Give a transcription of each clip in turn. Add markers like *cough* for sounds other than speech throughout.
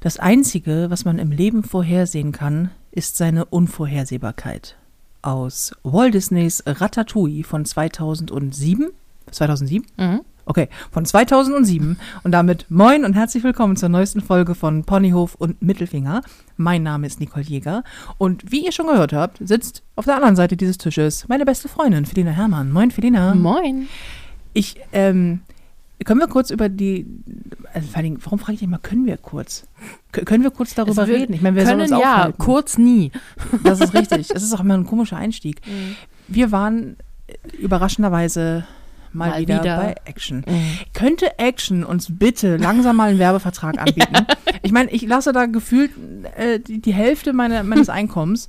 Das Einzige, was man im Leben vorhersehen kann, ist seine Unvorhersehbarkeit. Aus Walt Disneys Ratatouille von 2007. 2007? Mhm. Okay, von 2007. Und damit moin und herzlich willkommen zur neuesten Folge von Ponyhof und Mittelfinger. Mein Name ist Nicole Jäger. Und wie ihr schon gehört habt, sitzt auf der anderen Seite dieses Tisches meine beste Freundin, Felina Herrmann. Moin, Felina. Moin. Ich, ähm, können wir kurz über die, also vor allen Dingen, warum frage ich dich mal, können wir kurz? Können wir kurz darüber Es wird- reden? Ich meine, wir Können sollen uns ja, aufhalten. kurz nie. *laughs* Das ist richtig. Das ist auch immer ein komischer Einstieg. Wir waren äh, überraschenderweise mal, Mal wieder, wieder. bei Action. Könnte Action uns bitte langsam mal einen Werbevertrag anbieten? *laughs* ich meine, ich lasse da gefühlt äh, die, die Hälfte meiner, meines Einkommens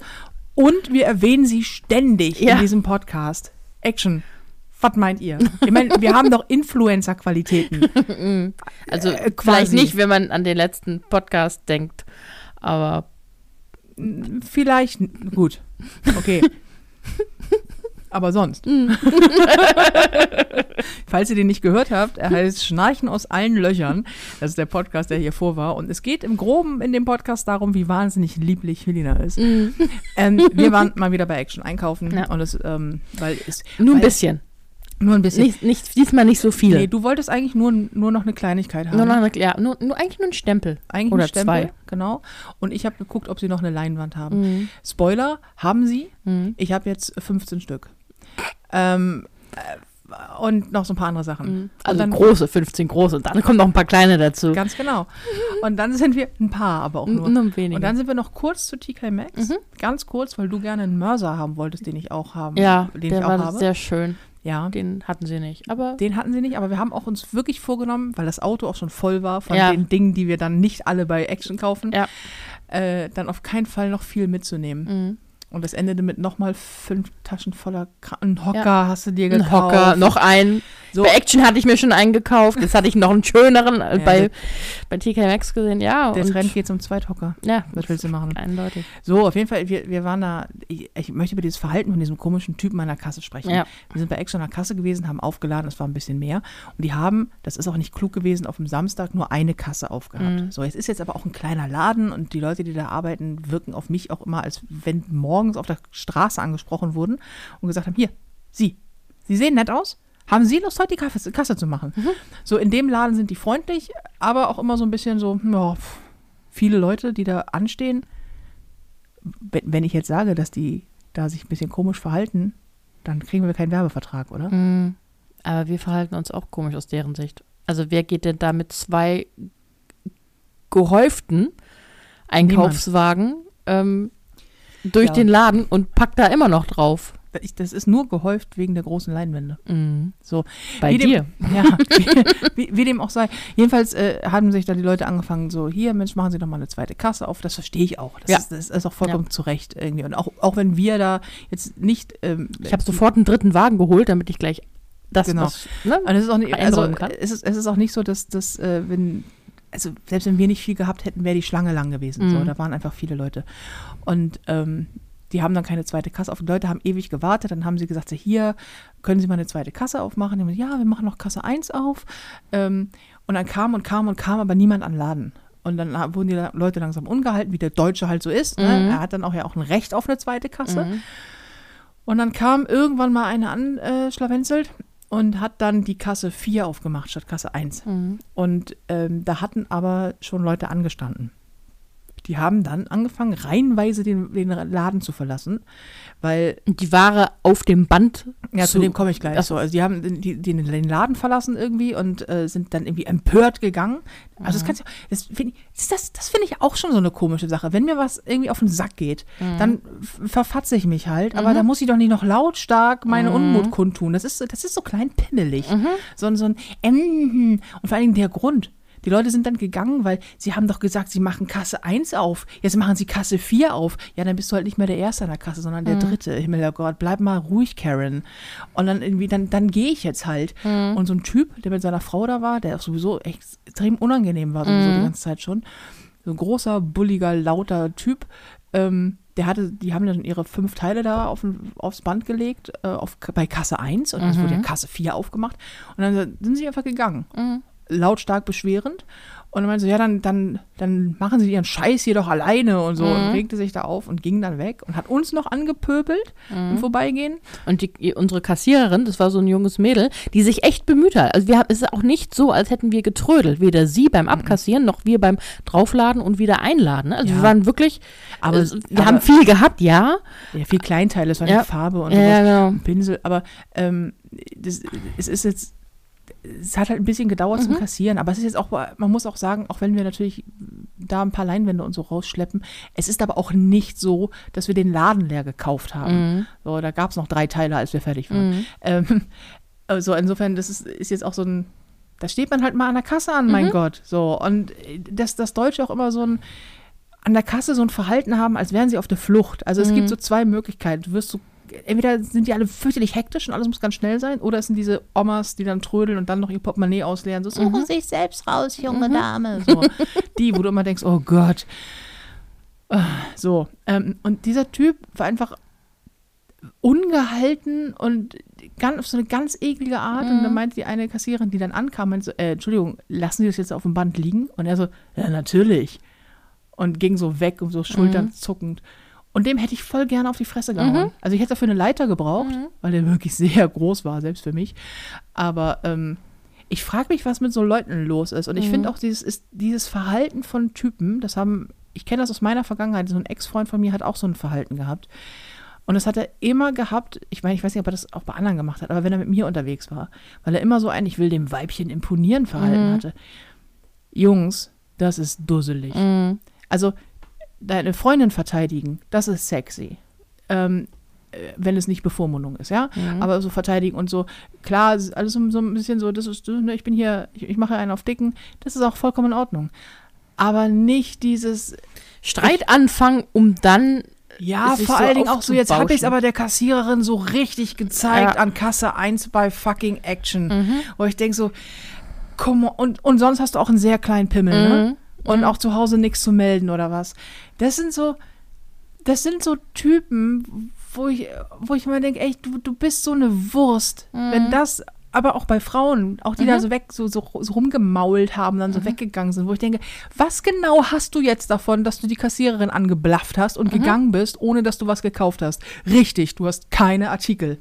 und wir erwähnen sie ständig Ja. in diesem Podcast. Action. Was meint ihr? Ich meine, wir haben doch Influencer-Qualitäten. *laughs* Also Äh, vielleicht nicht, wenn man an den letzten Podcast denkt, aber Vielleicht, gut. Okay. Aber sonst. *laughs* Falls ihr den nicht gehört habt, er heißt Schnarchen aus allen Löchern. Das ist der Podcast, der hier vor war. Und es geht im Groben in dem Podcast darum, wie wahnsinnig lieblich Helena ist. Ähm, wir waren mal wieder bei Action einkaufen. Ja. Und es, ähm, weil es. nur ein weil, bisschen. Nur ein bisschen. Nicht, nicht, diesmal nicht so viel. Nee, du wolltest eigentlich nur, nur noch eine Kleinigkeit haben. nur noch eine, ja, nur, nur eigentlich nur ein Stempel. Eigentlich Oder ein Stempel, zwei. genau. Und ich habe geguckt, ob sie noch eine Leinwand haben. Mhm. Spoiler, haben sie. Mhm. Ich habe jetzt 15 Stück. Ähm, äh, und noch so ein paar andere Sachen. Also Mhm. und dann, große, 15 große. Und dann kommen noch ein paar kleine dazu. Ganz genau. Und dann sind wir ein paar, aber auch nur. Nur ein wenige. Und dann sind wir noch kurz zu TK Maxx. Mhm. Ganz kurz, weil du gerne einen Mörser haben wolltest, den ich auch haben. ja, den der ich auch war habe. sehr schön. Ja. Den hatten sie nicht. Aber Den hatten sie nicht, aber wir haben auch uns wirklich vorgenommen, weil das Auto auch schon voll war von Ja. den Dingen, die wir dann nicht alle bei Action kaufen, Ja. äh, dann auf keinen Fall noch viel mitzunehmen. mhm. Und das endete mit nochmal fünf Taschen voller Kra Ein Hocker hast du dir gekauft. ein Hocker, noch einen. So. Bei Action hatte ich mir schon einen gekauft. Jetzt hatte ich noch einen schöneren äh, Ja, bei, bei TK Maxx gesehen. Ja, Der Trend geht zum Zweithocker. ja, Was willst du machen? eindeutig. So, auf jeden Fall, wir, wir waren da, ich, ich möchte über dieses Verhalten von diesem komischen Typen an der Kasse sprechen. Ja. Wir sind bei Action an der Kasse gewesen, haben aufgeladen, es war ein bisschen mehr. Und die haben, das ist auch nicht klug gewesen, auf dem Samstag nur eine Kasse aufgehabt. Mhm. So, jetzt ist jetzt aber auch ein kleiner Laden und die Leute, die da arbeiten, wirken auf mich auch immer, als wenn morgens auf der Straße angesprochen wurden und gesagt haben, hier, Sie, Sie sehen nett aus. Haben Sie Lust, heute die Kasse, Kasse zu machen? Mhm. So, in dem Laden sind die freundlich, aber auch immer so ein bisschen so, hm, ja, pf, viele Leute, die da anstehen, wenn, wenn ich jetzt sage, dass die da sich ein bisschen komisch verhalten, dann kriegen wir keinen Werbevertrag, oder? Mhm. Aber wir verhalten uns auch komisch aus deren Sicht. Also wer geht denn da mit zwei gehäuften Einkaufswagen ähm, durch Ja. den Laden und packt da immer noch drauf? Ich, das ist nur gehäuft wegen der großen Leinwände. Mhm. So, Bei wie dir. Dem, *laughs* ja, wie, wie, dem auch sei. Jedenfalls äh, haben sich da die Leute angefangen, so, hier, Mensch, machen Sie doch mal eine zweite Kasse auf. Das verstehe ich auch. Das, Ja. ist, das ist auch vollkommen zu Recht irgendwie. Und auch, auch wenn wir da jetzt nicht. Ähm, Ich habe sofort einen dritten Wagen geholt, damit ich gleich das, Genau. was, ne? Und es ist auch nicht, also es ist, es ist auch nicht so, dass, dass äh, wenn, also selbst wenn wir nicht viel gehabt hätten, wäre die Schlange lang gewesen. So, Mhm. da waren einfach viele Leute. Und ähm, die haben dann keine zweite Kasse auf. Die Leute haben ewig gewartet. Dann haben sie gesagt, hier, können Sie mal eine zweite Kasse aufmachen? Die haben gesagt, ja, wir machen noch Kasse 1 auf. Ähm, und dann kam und kam und kam aber niemand an den Laden. Und dann wurden die Leute langsam ungehalten, wie der Deutsche halt so ist. Ne? Mhm. Er hat dann auch ja auch ein Recht auf eine zweite Kasse. Mhm. Und dann kam irgendwann mal eine an, äh, schlawenzelt und hat dann die Kasse 4 aufgemacht statt Kasse 1. Mhm. Und ähm, da hatten aber schon Leute angestanden. Die haben dann angefangen, reihenweise den, den Laden zu verlassen, weil, die Ware auf dem Band. ja, zu, zu- dem komme ich gleich Ach so. so. Also die haben den, den, den Laden verlassen irgendwie und äh, sind dann irgendwie empört gegangen. Also das kannst du, das finde ich, das, das finde ich auch schon so eine komische Sache. Wenn mir was irgendwie auf den Sack geht, dann f- verfatze ich mich halt, aber da muss ich doch nicht noch lautstark meine Unmut kundtun. Das ist, so- das ist so klein pimmelig. So, ein- so ein ähm, und vor allen Dingen der Grund. Die Leute sind dann gegangen, weil sie haben doch gesagt, sie machen Kasse 1 auf. Jetzt machen sie Kasse 4 auf. Ja, dann bist du halt nicht mehr der Erste an der Kasse, sondern der Dritte. Himmel, der Gott, bleib mal ruhig, Karen. Und dann irgendwie, dann, dann gehe ich jetzt halt. Und so ein Typ, der mit seiner Frau da war, der auch sowieso extrem unangenehm war, sowieso die ganze Zeit schon. So ein großer, bulliger, lauter Typ. Ähm, der hatte, die haben dann ihre fünf Teile da auf, aufs Band gelegt, äh, auf, bei Kasse 1 und es wurde ja Kasse 4 aufgemacht. Und dann sind sie einfach gegangen. Lautstark beschwerend. Und dann meinte so, ja, dann, dann, dann machen Sie Ihren Scheiß hier doch alleine und so. Mhm. Und regte sich da auf und ging dann weg und hat uns noch angepöbelt Mhm. im Vorbeigehen. Und die, unsere Kassiererin, das war so ein junges Mädel, die sich echt bemüht hat. Also wir haben, es ist auch nicht so, als hätten wir getrödelt. Weder sie beim Abkassieren, noch wir beim Draufladen und wieder einladen. ne? Also Ja. wir waren wirklich, Aber- also, wir aber- haben viel gehabt, ja. Ja, viel Kleinteile, es war Ja. die Farbe und Ja, genau. Pinsel, aber ähm, das, es ist jetzt, es hat halt ein bisschen gedauert Mhm. zum Kassieren, aber es ist jetzt auch, man muss auch sagen, auch wenn wir natürlich da ein paar Leinwände und so rausschleppen, es ist aber auch nicht so, dass wir den Laden leer gekauft haben. Mhm. So, da gab es noch drei Teile, als wir fertig waren. Ähm, *laughs* also insofern, das ist, ist jetzt auch so ein, da steht man halt mal an der Kasse an, Mhm. mein Gott. So, und dass das Deutsche auch immer so ein an der Kasse so ein Verhalten haben, als wären sie auf der Flucht. Also es Mhm. gibt so zwei Möglichkeiten. Du wirst so, entweder sind die alle fürchterlich hektisch und alles muss ganz schnell sein, oder es sind diese Omas, die dann trödeln und dann noch ihr Portemonnaie ausleeren. So, Mhm. suchen sich selbst raus, junge Dame. So. Die, wo du immer denkst, oh Gott. Ah, So, ähm, und dieser Typ war einfach ungehalten und ganz, auf so eine ganz eklige Art. Und dann meinte die eine Kassiererin, die dann ankam, meinte so, äh, Entschuldigung, lassen Sie das jetzt auf dem Band liegen? Und er so, ja, natürlich. Und ging so weg und so Schultern zuckend. Und dem hätte ich voll gerne auf die Fresse gehauen. Also ich hätte dafür eine Leiter gebraucht, weil der wirklich sehr groß war, selbst für mich. Aber ähm, ich frage mich, was mit so Leuten los ist. Und ich finde auch dieses, ist, dieses Verhalten von Typen, das haben, ich kenne das aus meiner Vergangenheit, so ein Ex-Freund von mir hat auch so ein Verhalten gehabt. Und das hat er immer gehabt, ich meine, ich weiß nicht, ob er das auch bei anderen gemacht hat, aber wenn er mit mir unterwegs war, weil er immer so ein, ich will dem Weibchen imponieren Verhalten hatte. Jungs, das ist dusselig. Mhm. Also, deine Freundin verteidigen, das ist sexy. Ähm, äh, wenn es nicht Bevormundung ist, ja. Aber so verteidigen und so, klar, alles so, so ein bisschen so, das ist, ne, ich bin hier, ich, ich mache einen auf Dicken, das ist auch vollkommen in Ordnung. Aber nicht dieses, Streit anfangen, um dann ja, vor so allen Dingen auch so, jetzt habe ich es aber der Kassiererin so richtig gezeigt Ja. an Kasse 1 bei fucking Action. Wo ich denke so, komm, und, und sonst hast du auch einen sehr kleinen Pimmel, ne? Und auch zu Hause nichts zu melden oder was. Das sind so, das sind so Typen, wo ich, wo ich mir denke, ey, du, du bist so eine Wurst. Wenn das, aber auch bei Frauen, auch die da so weg, so, so, so rumgemault haben, dann so weggegangen sind, wo ich denke, was genau hast du jetzt davon, dass du die Kassiererin angeblafft hast und gegangen bist, ohne dass du was gekauft hast? Richtig, du hast keine Artikel.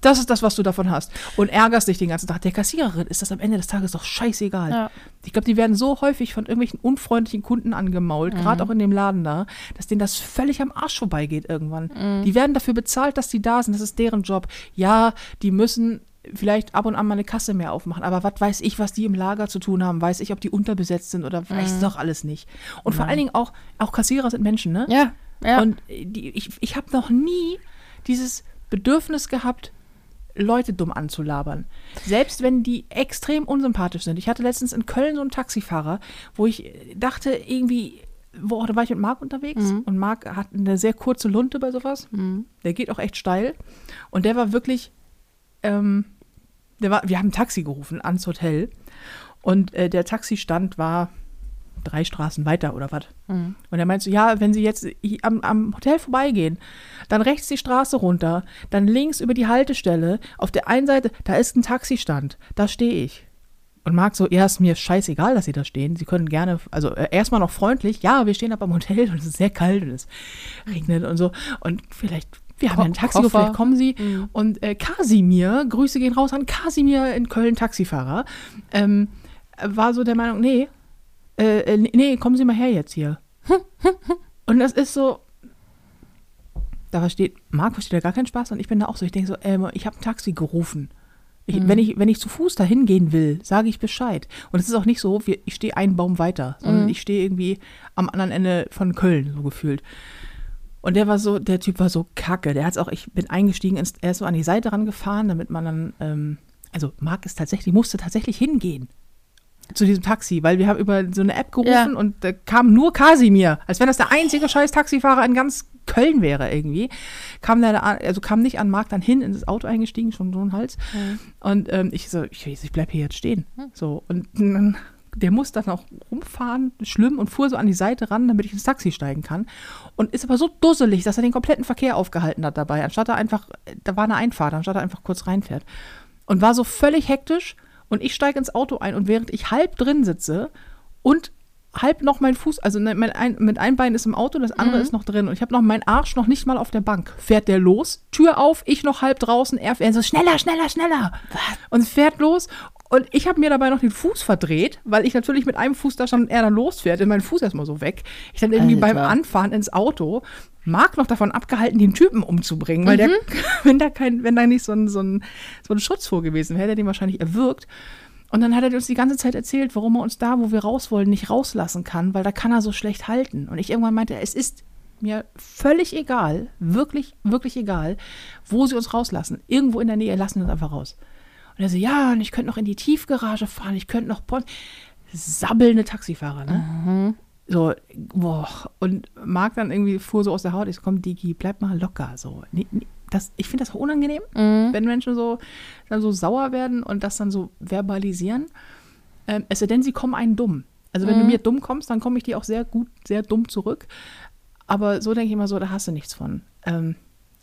Das ist das, was du davon hast. Und ärgerst dich den ganzen Tag. Der Kassiererin ist das am Ende des Tages doch scheißegal. Ja. Ich glaube, die werden so häufig von irgendwelchen unfreundlichen Kunden angemault, gerade auch in dem Laden da, dass denen das völlig am Arsch vorbeigeht irgendwann. Die werden dafür bezahlt, dass die da sind. Das ist deren Job. Ja, die müssen vielleicht ab und an mal eine Kasse mehr aufmachen. Aber was weiß ich, was die im Lager zu tun haben? Weiß ich, ob die unterbesetzt sind oder weiß ich doch alles nicht. Und vor allen Dingen auch, auch Kassierer sind Menschen, ne? Ja, ja. Und die, ich, ich habe noch nie dieses Bedürfnis gehabt, Leute dumm anzulabern. Selbst wenn die extrem unsympathisch sind. Ich hatte letztens in Köln so einen Taxifahrer, wo ich dachte, irgendwie, wo, da war ich mit Marc unterwegs und Marc hat eine sehr kurze Lunte bei sowas. Der geht auch echt steil. Und der war wirklich, ähm, war, wir haben ein Taxi gerufen ans Hotel. Und äh, der Taxistand war drei Straßen weiter oder was. Und er meinte so, ja, wenn Sie jetzt am, am Hotel vorbeigehen, dann rechts die Straße runter, dann links über die Haltestelle, auf der einen Seite, da ist ein Taxistand, da stehe ich. Und Marc so, ja, ist mir scheißegal, dass Sie da stehen. Sie können gerne, also äh, erstmal noch freundlich, ja, wir stehen aber am Hotel und es ist sehr kalt und es regnet und so. Und vielleicht, wir haben ja ein Taxi, Koffer. vielleicht kommen Sie. Und äh, Kasimir, Grüße gehen raus an Kasimir in Köln, Taxifahrer, ähm, war so der Meinung, nee, äh, äh, nee, kommen Sie mal her jetzt hier. *laughs* und das ist so, da versteht, Marc versteht da gar keinen Spaß und ich bin da auch so, ich denke so, ähm, ich habe ein Taxi gerufen. Ich, wenn, ich, wenn ich zu Fuß dahin gehen will, sage ich Bescheid. Und es ist auch nicht so, ich stehe einen Baum weiter, sondern ich stehe irgendwie am anderen Ende von Köln, so gefühlt. Und der war so, der Typ war so kacke. Der hat's auch, ich bin eingestiegen, ins, er ist so an die Seite rangefahren, damit man dann, ähm, also Marc ist tatsächlich, musste tatsächlich hingehen zu diesem Taxi, weil wir haben über so eine App gerufen Ja. und da kam nur Kasimir, als wenn das der einzige scheiß Taxifahrer in ganz Köln wäre irgendwie. Kam der, da an- also kam nicht an Marc dann hin, ins Auto eingestiegen, schon so ein Hals. Und ähm, ich so, ich, ich bleib hier jetzt stehen. So, und dann, der muss dann auch rumfahren, schlimm, und fuhr so an die Seite ran, damit ich ins Taxi steigen kann. Und ist aber so dusselig, dass er den kompletten Verkehr aufgehalten hat dabei, anstatt er einfach, da war eine Einfahrt, anstatt er einfach kurz reinfährt. Und war so völlig hektisch und ich steige ins Auto ein und während ich halb drin sitze und halb noch mein Fuß, also ne, mein ein, mit einem Bein ist im Auto, das andere Mhm. ist noch drin und ich habe noch meinen Arsch noch nicht mal auf der Bank. Fährt der los, Tür auf, ich noch halb draußen, er, er so schneller, schneller, schneller und fährt los und ich habe mir dabei noch den Fuß verdreht, weil ich natürlich mit einem Fuß da stand und er dann losfährt, ist mein Fuß erstmal so weg. Ich dann irgendwie beim Alter. Anfahren ins Auto Marc noch davon abgehalten, den Typen umzubringen, weil der, *laughs* wenn da kein, wenn da nicht so ein, so ein, so ein Schutz vor gewesen wäre, hätte er den wahrscheinlich erwürgt. Und dann hat er uns die ganze Zeit erzählt, warum er uns da, wo wir raus wollen, nicht rauslassen kann, weil da kann er so schlecht halten. Und ich irgendwann meinte, es ist mir völlig egal, wirklich, wirklich egal, wo sie uns rauslassen. Irgendwo in der Nähe lassen sie uns einfach raus. Und er so, ja, und ich könnte noch in die Tiefgarage fahren, ich könnte noch Pon sabbelnde Taxifahrer, ne? So, boah. Und Marc dann irgendwie fuhr so aus der Haut, ich so, komm, Digi, bleib mal locker. So, das, ich finde das auch unangenehm, wenn Menschen so, dann so sauer werden und das dann so verbalisieren. Ähm, es sei denn, sie kommen einen dumm. Also wenn du mir dumm kommst, dann komme ich dir auch sehr gut, sehr dumm zurück. Aber so denke ich immer so, da hast du nichts von. Ähm,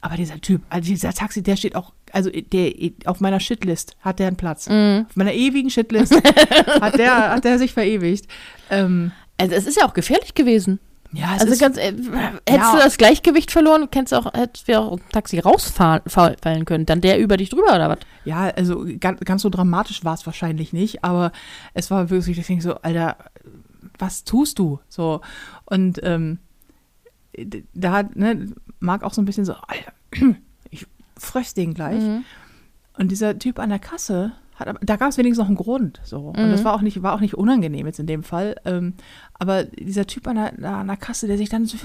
aber dieser Typ, also dieser Taxi, der steht auch, also der auf meiner Shitlist hat der einen Platz. Auf meiner ewigen Shitlist hat der, *laughs* hat der sich verewigt. Ähm, Also es ist ja auch gefährlich gewesen. ja, es Also ist, ganz, äh, hättest Ja. du das Gleichgewicht verloren, kennst du auch, hättest wir auch im Taxi rausfahren fall- fallen können. Dann der über dich drüber oder was? ja, also ganz, ganz so dramatisch war es wahrscheinlich nicht, aber es war wirklich, ich denke so, Alter, was tust du? So, und ähm, da hat, ne, Marc auch so ein bisschen so, Alter, *clears throat* ich fress den gleich. Und dieser Typ an der Kasse, hat, da gab es wenigstens noch einen Grund. So. Und das war auch nicht, war auch nicht unangenehm jetzt in dem Fall. Ähm, aber dieser Typ an der, an der Kasse, der sich dann so,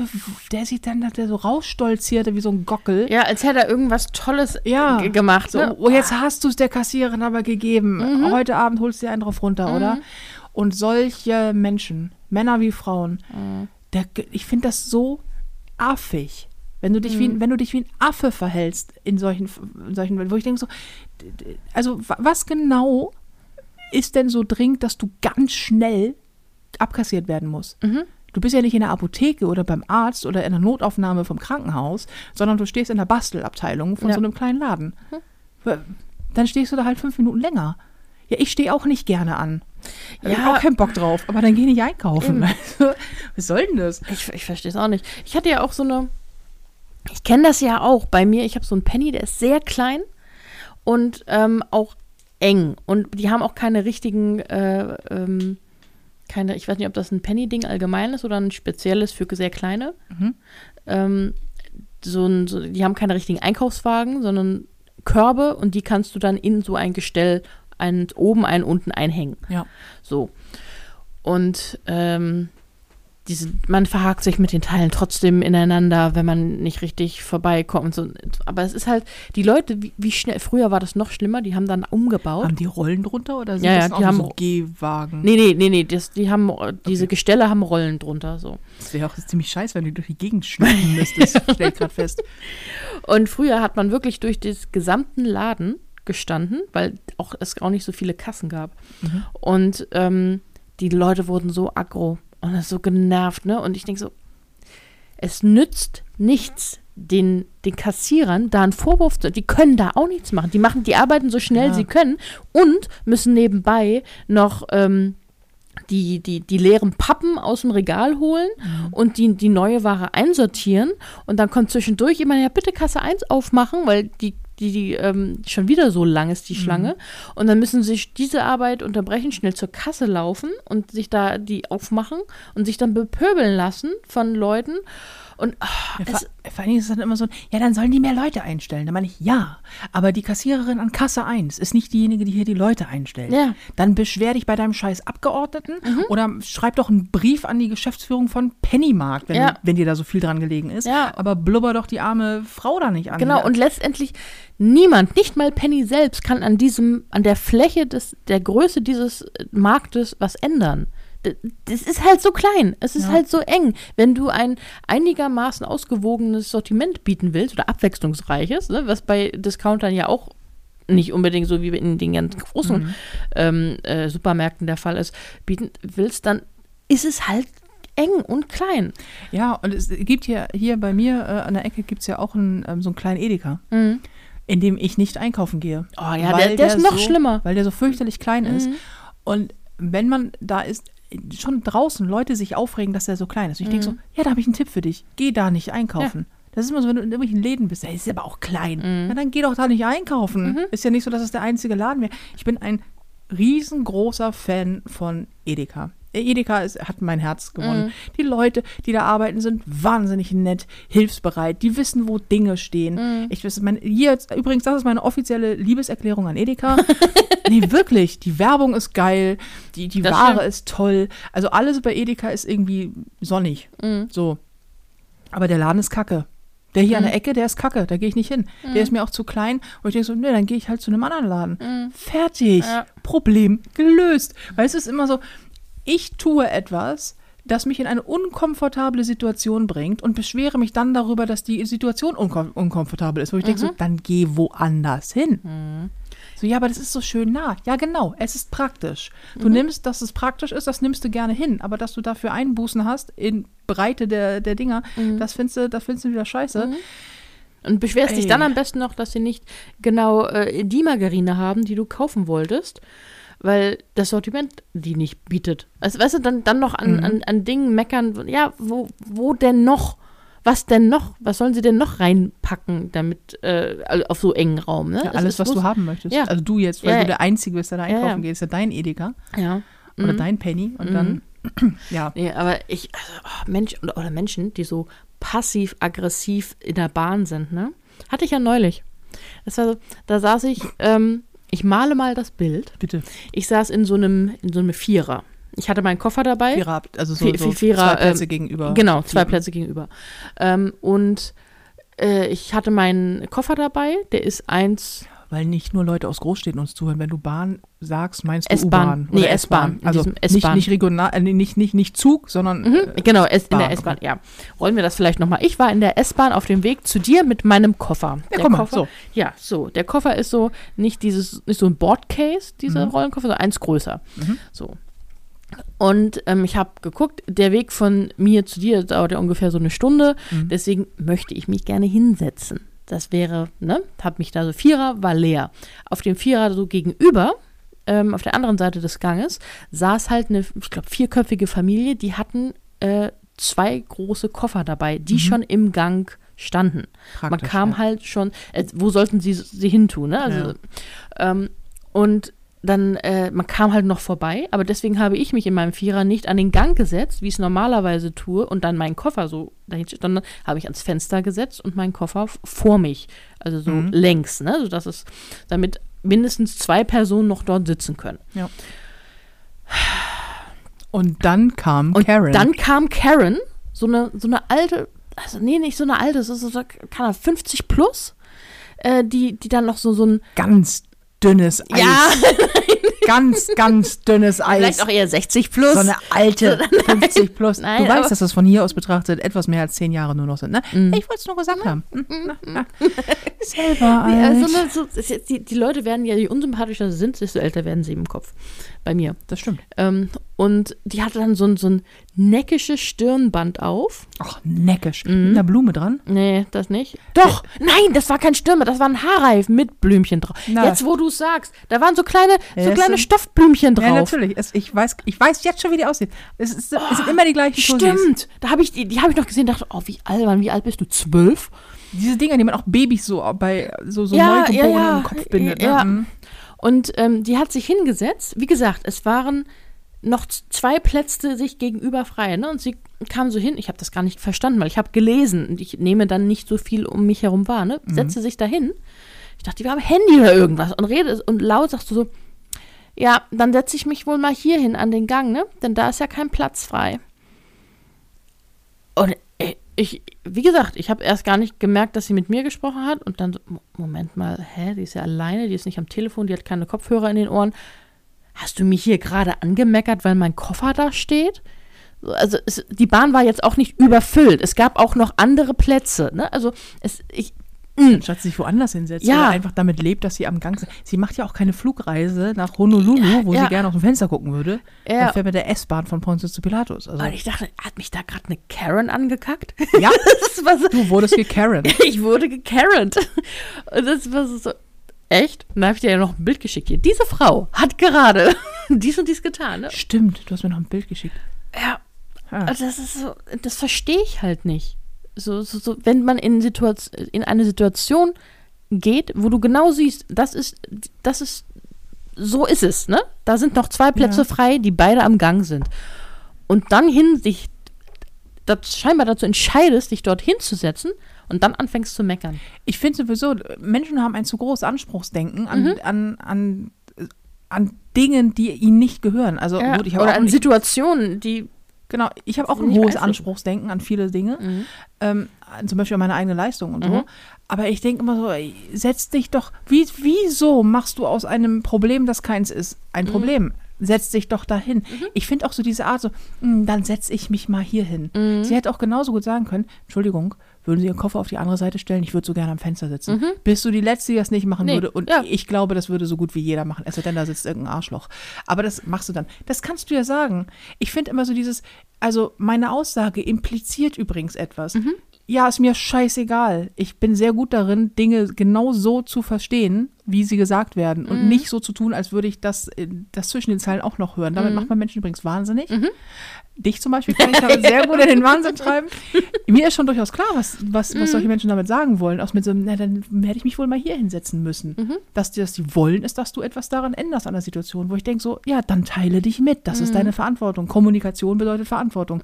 der sich dann der so rausstolzierte wie so ein Gockel. Ja, als hätte er irgendwas Tolles Ja, gemacht. So, ne? oh, jetzt hast du es der Kassiererin aber gegeben. Heute Abend holst du dir einen drauf runter, oder? Und solche Menschen, Männer wie Frauen, der, ich finde das so affig. Wenn du dich wie, ein- wenn du dich wie ein Affe verhältst in solchen, in solchen, wo ich denke so, also wa- was genau ist denn so dringend, dass du ganz schnell abkassiert werden musst? Du bist ja nicht in der Apotheke oder beim Arzt oder in der Notaufnahme vom Krankenhaus, sondern du stehst in der Bastelabteilung von Ja. so einem kleinen Laden. Dann stehst du da halt fünf Minuten länger. Ja, ich stehe auch nicht gerne an. Ja. Ich auch keinen Bock drauf, aber dann geh nicht einkaufen. Also, was soll denn das? Ich, ich verstehe es auch nicht. Ich hatte ja auch so eine. Ich kenne das ja auch bei mir. Ich habe so einen Penny, der ist sehr klein und ähm, auch eng. Und die haben auch keine richtigen, äh, ähm, keine, ich weiß nicht, ob das ein Penny-Ding allgemein ist oder ein spezielles für sehr kleine. Ähm, so ein, so, die haben keine richtigen Einkaufswagen, sondern Körbe und die kannst du dann in so ein Gestell ein, oben, ein unten einhängen. Ja. So. Und ähm, diese, man verhakt sich mit den Teilen trotzdem ineinander, wenn man nicht richtig vorbeikommt. So. Aber es ist halt, die Leute, wie, wie schnell, früher war das noch schlimmer, die haben dann umgebaut. Haben die Rollen drunter oder sind Ja, ja, das die auch haben- so Gehwagen? Nee, nee, nee, nee, das, die haben, diese Gestelle haben Rollen drunter, so. Das wäre auch ziemlich scheiße, wenn du durch die Gegend schneiden müsstest, *laughs* stell ich gerade fest. Und früher hat man wirklich durch den gesamten Laden gestanden, weil auch es auch nicht so viele Kassen gab. Und ähm, die Leute wurden so aggro und so genervt, ne? Und ich denke so, es nützt nichts, den, den Kassierern da einen Vorwurf zu, die können da auch nichts machen. Die machen, die arbeiten so schnell Ja. sie können und müssen nebenbei noch ähm, die, die, die leeren Pappen aus dem Regal holen und die, die neue Ware einsortieren. Und dann kommt zwischendurch jemand, ja, bitte Kasse 1 aufmachen, weil die, die, die ähm, schon wieder so lang ist, die Schlange. Und dann müssen sie sich diese Arbeit unterbrechen, schnell zur Kasse laufen und sich da die aufmachen und sich dann bepöbeln lassen von Leuten. Und ah, Ja, vor, vor allen Dingen ist es dann immer so, ja, dann sollen die mehr Leute einstellen. Da meine ich, ja, aber die Kassiererin an Kasse 1 ist nicht diejenige, die hier die Leute einstellt. Ja. Dann beschwer dich bei deinem scheiß Abgeordneten oder schreib doch einen Brief an die Geschäftsführung von Pennymarkt, wenn, Ja. wenn dir da so viel dran gelegen ist. Ja. Aber blubber doch die arme Frau da nicht an. Genau, und letztendlich niemand, nicht mal Penny selbst, kann an diesem, an der Fläche des, der Größe dieses äh, Marktes was ändern. Das ist halt so klein, es ist Ja. halt so eng. Wenn du ein einigermaßen ausgewogenes Sortiment bieten willst oder abwechslungsreiches, ne, was bei Discountern ja auch nicht unbedingt so wie in den ganz großen ähm, äh, Supermärkten der Fall ist, bieten willst, dann ist es halt eng und klein. Ja, und es gibt hier, hier bei mir äh, an der Ecke gibt es ja auch einen, ähm, so einen kleinen Edeka, in dem ich nicht einkaufen gehe. Oh ja, der- der ist noch so, schlimmer. Weil der so fürchterlich klein ist. Und wenn man da ist, schon draußen Leute sich aufregen, dass er so klein ist. Und ich denke so, ja, da habe ich einen Tipp für dich. Geh da nicht einkaufen. Das ist immer so, wenn du in irgendwelchen Läden bist, der ist aber auch klein. Ja, dann geh doch da nicht einkaufen. Ist ja nicht so, dass es der einzige Laden wäre. Ich bin ein riesengroßer Fan von Edeka. Edeka ist, hat mein Herz gewonnen. Die Leute, die da arbeiten, sind wahnsinnig nett, hilfsbereit. Die wissen, wo Dinge stehen. Ich weiß, mein, hier jetzt, übrigens, das ist meine offizielle Liebeserklärung an Edeka. *laughs* nee, wirklich. Die Werbung ist geil. Die, die Das Ware stimmt. ist toll. Also alles bei Edeka ist irgendwie sonnig. So. Aber der Laden ist kacke. Der hier an der Ecke, der ist kacke, da gehe ich nicht hin. Der ist mir auch zu klein. Und ich denke so, nee, dann gehe ich halt zu einem anderen Laden. Fertig. Ja. Problem gelöst. Weil es ist immer so, ich tue etwas, das mich in eine unkomfortable Situation bringt und beschwere mich dann darüber, dass die Situation unkom unkomfortabel ist. Wo ich denke so, dann geh woanders hin. So, ja, aber das ist so schön nah. Ja, genau, es ist praktisch. Du nimmst, dass es praktisch ist, das nimmst du gerne hin. Aber dass du dafür Einbußen hast in Breite der, der Dinger, das findest du, das findest du wieder scheiße. Und beschwerst dich Ey. dann am besten noch, dass sie nicht genau äh, die Margarine haben, die du kaufen wolltest, weil das Sortiment die nicht bietet. Also, weißt du, dann, dann noch an, an, an Dingen meckern, ja, wo, wo denn noch? Was denn noch? Was sollen sie denn noch reinpacken, damit äh, auf so engen Raum? Ne? Ja, Es- alles, es was du haben möchtest. Ja. Also du jetzt, weil Ja, du der Einzige bist, der da einkaufen geht, ist ja dein Edeka Ja. oder Mhm. dein Penny. Und dann, *clears throat* ja. Nee, aber ich, also, oh, Mensch, oder, oder Menschen, die so passiv-aggressiv in der Bahn sind, ne? Hatte ich ja neulich. Das war so, da saß ich, ähm, ich male mal das Bild. Bitte. Ich saß in so einem, in so einem Vierer. Ich hatte meinen Koffer dabei. Vierer, also so, Vi- so vi- Vierer, zwei Plätze ähm, gegenüber. Genau, zwei Vierer. Plätze gegenüber. Ähm, und äh, ich hatte meinen Koffer dabei, der ist eins, Weil nicht nur Leute aus Großstädten uns zuhören. Wenn du Bahn sagst, meinst du S-Bahn. U-Bahn. Nee, oder S-Bahn. Also nicht, nicht regional, äh, nicht, nicht, nicht Zug, sondern Mhm, äh, genau, es, in der Bahn, S-Bahn, ja. Rollen wir das vielleicht nochmal. Ich war in der S-Bahn auf dem Weg zu dir mit meinem Koffer. Ja, der mal, Koffer, so. Ja, so. Der Koffer ist so nicht dieses, nicht so ein Boardcase, dieser Mhm. Rollenkoffer, sondern eins größer. So. Und ähm, ich habe geguckt, der Weg von mir zu dir dauert ja ungefähr so eine Stunde. Mhm. Deswegen möchte ich mich gerne hinsetzen. Das wäre, ne, hab mich da so Vierer, war leer. Auf dem Vierer so gegenüber, ähm, auf der anderen Seite des Ganges, saß halt eine, ich glaube, vierköpfige Familie, die hatten äh, zwei große Koffer dabei, die schon im Gang standen. Man Praktisch, kam ja. halt schon, äh, wo sollten sie sie hintun, ne? Also, Ja. ähm, und dann, äh, man kam halt noch vorbei, aber deswegen habe ich mich in meinem Vierer nicht an den Gang gesetzt, wie ich es normalerweise tue, und dann meinen Koffer so dahin, sondern habe ich ans Fenster gesetzt und meinen Koffer vor mich, also so Mhm. längs, ne, sodass es, damit mindestens zwei Personen noch dort sitzen können. Und dann kam Und Karen. dann kam Karen, so eine, so eine alte, also nee, nicht so eine alte, so, so, so keine Ahnung, 50 plus, äh, die, die dann noch so, so ein, ganz dünnes Eis. *laughs* ja, Ganz, ganz dünnes Eis. vielleicht auch eher 60 plus. so eine alte *laughs* 50 plus. Nein, du weißt, dass das von hier aus betrachtet etwas mehr als zehn Jahre nur noch sind, ne? Mhm. Ich wollte es nur gesagt haben. Mhm. Na, na. *laughs* Selber alt. also, ne, so, die, die Leute werden ja, je unsympathischer sie sind, desto älter werden sie im Kopf. Bei mir. das stimmt. Ähm, und die hatte dann so ein, so ein neckisches Stirnband auf. Ach, neckisch. Mhm. Mit einer Blume dran. Nee, das nicht. Doch, nein, das war kein Stirnband, das war ein Haarreif mit Blümchen drauf. Na. Jetzt, wo du es sagst, da waren so kleine, so Ja, kleine das- Stoffblümchen drauf. Ja, natürlich. Es, ich, weiß, ich weiß jetzt schon, wie die aussieht. Es, ist, es sind immer die gleichen. Stimmt. Da habe ich die, die habe ich noch gesehen, dachte, oh, wie albern, wie alt bist du? Zwölf? Diese Dinger, die man auch Babys so bei so, so Ja, Neugeborenen ja, ja. im Kopf bindet. Ja. Ne? Mhm. Und ähm, die hat sich hingesetzt. Wie gesagt, es waren noch zwei Plätze sich gegenüber frei. Ne? Und sie kam so hin. Ich habe das gar nicht verstanden, weil ich habe gelesen und ich nehme dann nicht so viel um mich herum wahr. Ne? Setzte sich dahin. Ich dachte, wir haben Handy oder irgendwas. Und redet und laut sagst du so, ja, dann setze ich mich wohl mal hier hin an den Gang, ne? Denn da ist ja kein Platz frei. Und ich, wie gesagt, ich habe erst gar nicht gemerkt, dass sie mit mir gesprochen hat. Und dann so, Mo- Moment mal, hä, die ist ja alleine, die ist nicht am Telefon, die hat keine Kopfhörer in den Ohren. Hast du mich hier gerade angemeckert, weil mein Koffer da steht? So, Also es, die Bahn war jetzt auch nicht überfüllt. Es gab auch noch andere Plätze. Ne? Also es, ich, mh, Anstatt sich woanders hinsetzt Ja. oder einfach damit lebt, dass sie am Gang ist. Sie macht ja auch keine Flugreise nach Honolulu, wo Ja. sie gerne aus dem Fenster gucken würde. Ja. Und fährt mit der S-Bahn von Pontius zu Pilatus. Also, und ich dachte, hat mich da gerade eine Karen angekackt? *laughs* ja, *laughs* das war so, du wurdest gekaren. *laughs* ich wurde gekarent. Und das war so, echt? Und dann habe ich dir ja noch ein Bild geschickt hier. Diese Frau hat gerade dies und dies getan, ne? Stimmt, du hast mir noch ein Bild geschickt. Ja, Ah. das ist so, das verstehe ich halt nicht. So, so, so, wenn man in, Situation, in eine Situation geht, wo du genau siehst, das ist, das ist, so ist es, ne? Da sind noch zwei Plätze Ja. frei, die beide am Gang sind. Und dann hin sich das scheinbar dazu entscheidest, dich dort hinzusetzen und dann anfängst zu meckern. Ich finde sowieso, Menschen haben ein zu großes Anspruchsdenken an, Mhm. an, an, an Dingen, die ihnen nicht gehören. Also Ja, gut, oder an Situationen, die. Genau, ich habe auch ein hohes. Anspruchsdenken an viele Dinge, Mhm. ähm, zum Beispiel an meine eigene Leistung und so. Mhm. Aber ich denke immer so, ey, setz dich doch, wie, wieso machst du aus einem Problem, das keins ist, ein Mhm. Problem? Setz dich doch dahin. Ich finde auch so diese Art so, "Hm, dann setze ich mich mal hier hin. Mhm. Sie hätte auch genauso gut sagen können, Entschuldigung, würden Sie Ihren Koffer auf die andere Seite stellen? Ich würde so gerne am Fenster sitzen. Bist du die Letzte, die das nicht machen Mhm. Nee, würde? Und ja. ich glaube, das würde so gut wie jeder machen. Es sei denn, da sitzt irgendein Arschloch. Aber das machst du dann. Das kannst du ja sagen. Ich finde immer so dieses, also meine Aussage impliziert übrigens etwas. Mhm. Ja, ist mir scheißegal. Ich bin sehr gut darin, Dinge genau so zu verstehen, wie sie gesagt werden. Und Mhm. nicht so zu tun, als würde ich das, äh, das zwischen den Zeilen auch noch hören. Damit macht man Menschen übrigens wahnsinnig. Mhm. Dich zum Beispiel kann ich damit sehr gut in den Wahnsinn treiben. *laughs* Mir ist schon durchaus klar, was, was, Mhm. was solche Menschen damit sagen wollen. Aus mit so, na, dann hätte ich mich wohl mal hier hinsetzen müssen. Mhm. Dass die das die wollen, ist, dass du etwas daran änderst an der Situation, wo ich denke so, ja, dann teile dich mit. Das Mhm. ist deine Verantwortung. Kommunikation bedeutet Verantwortung.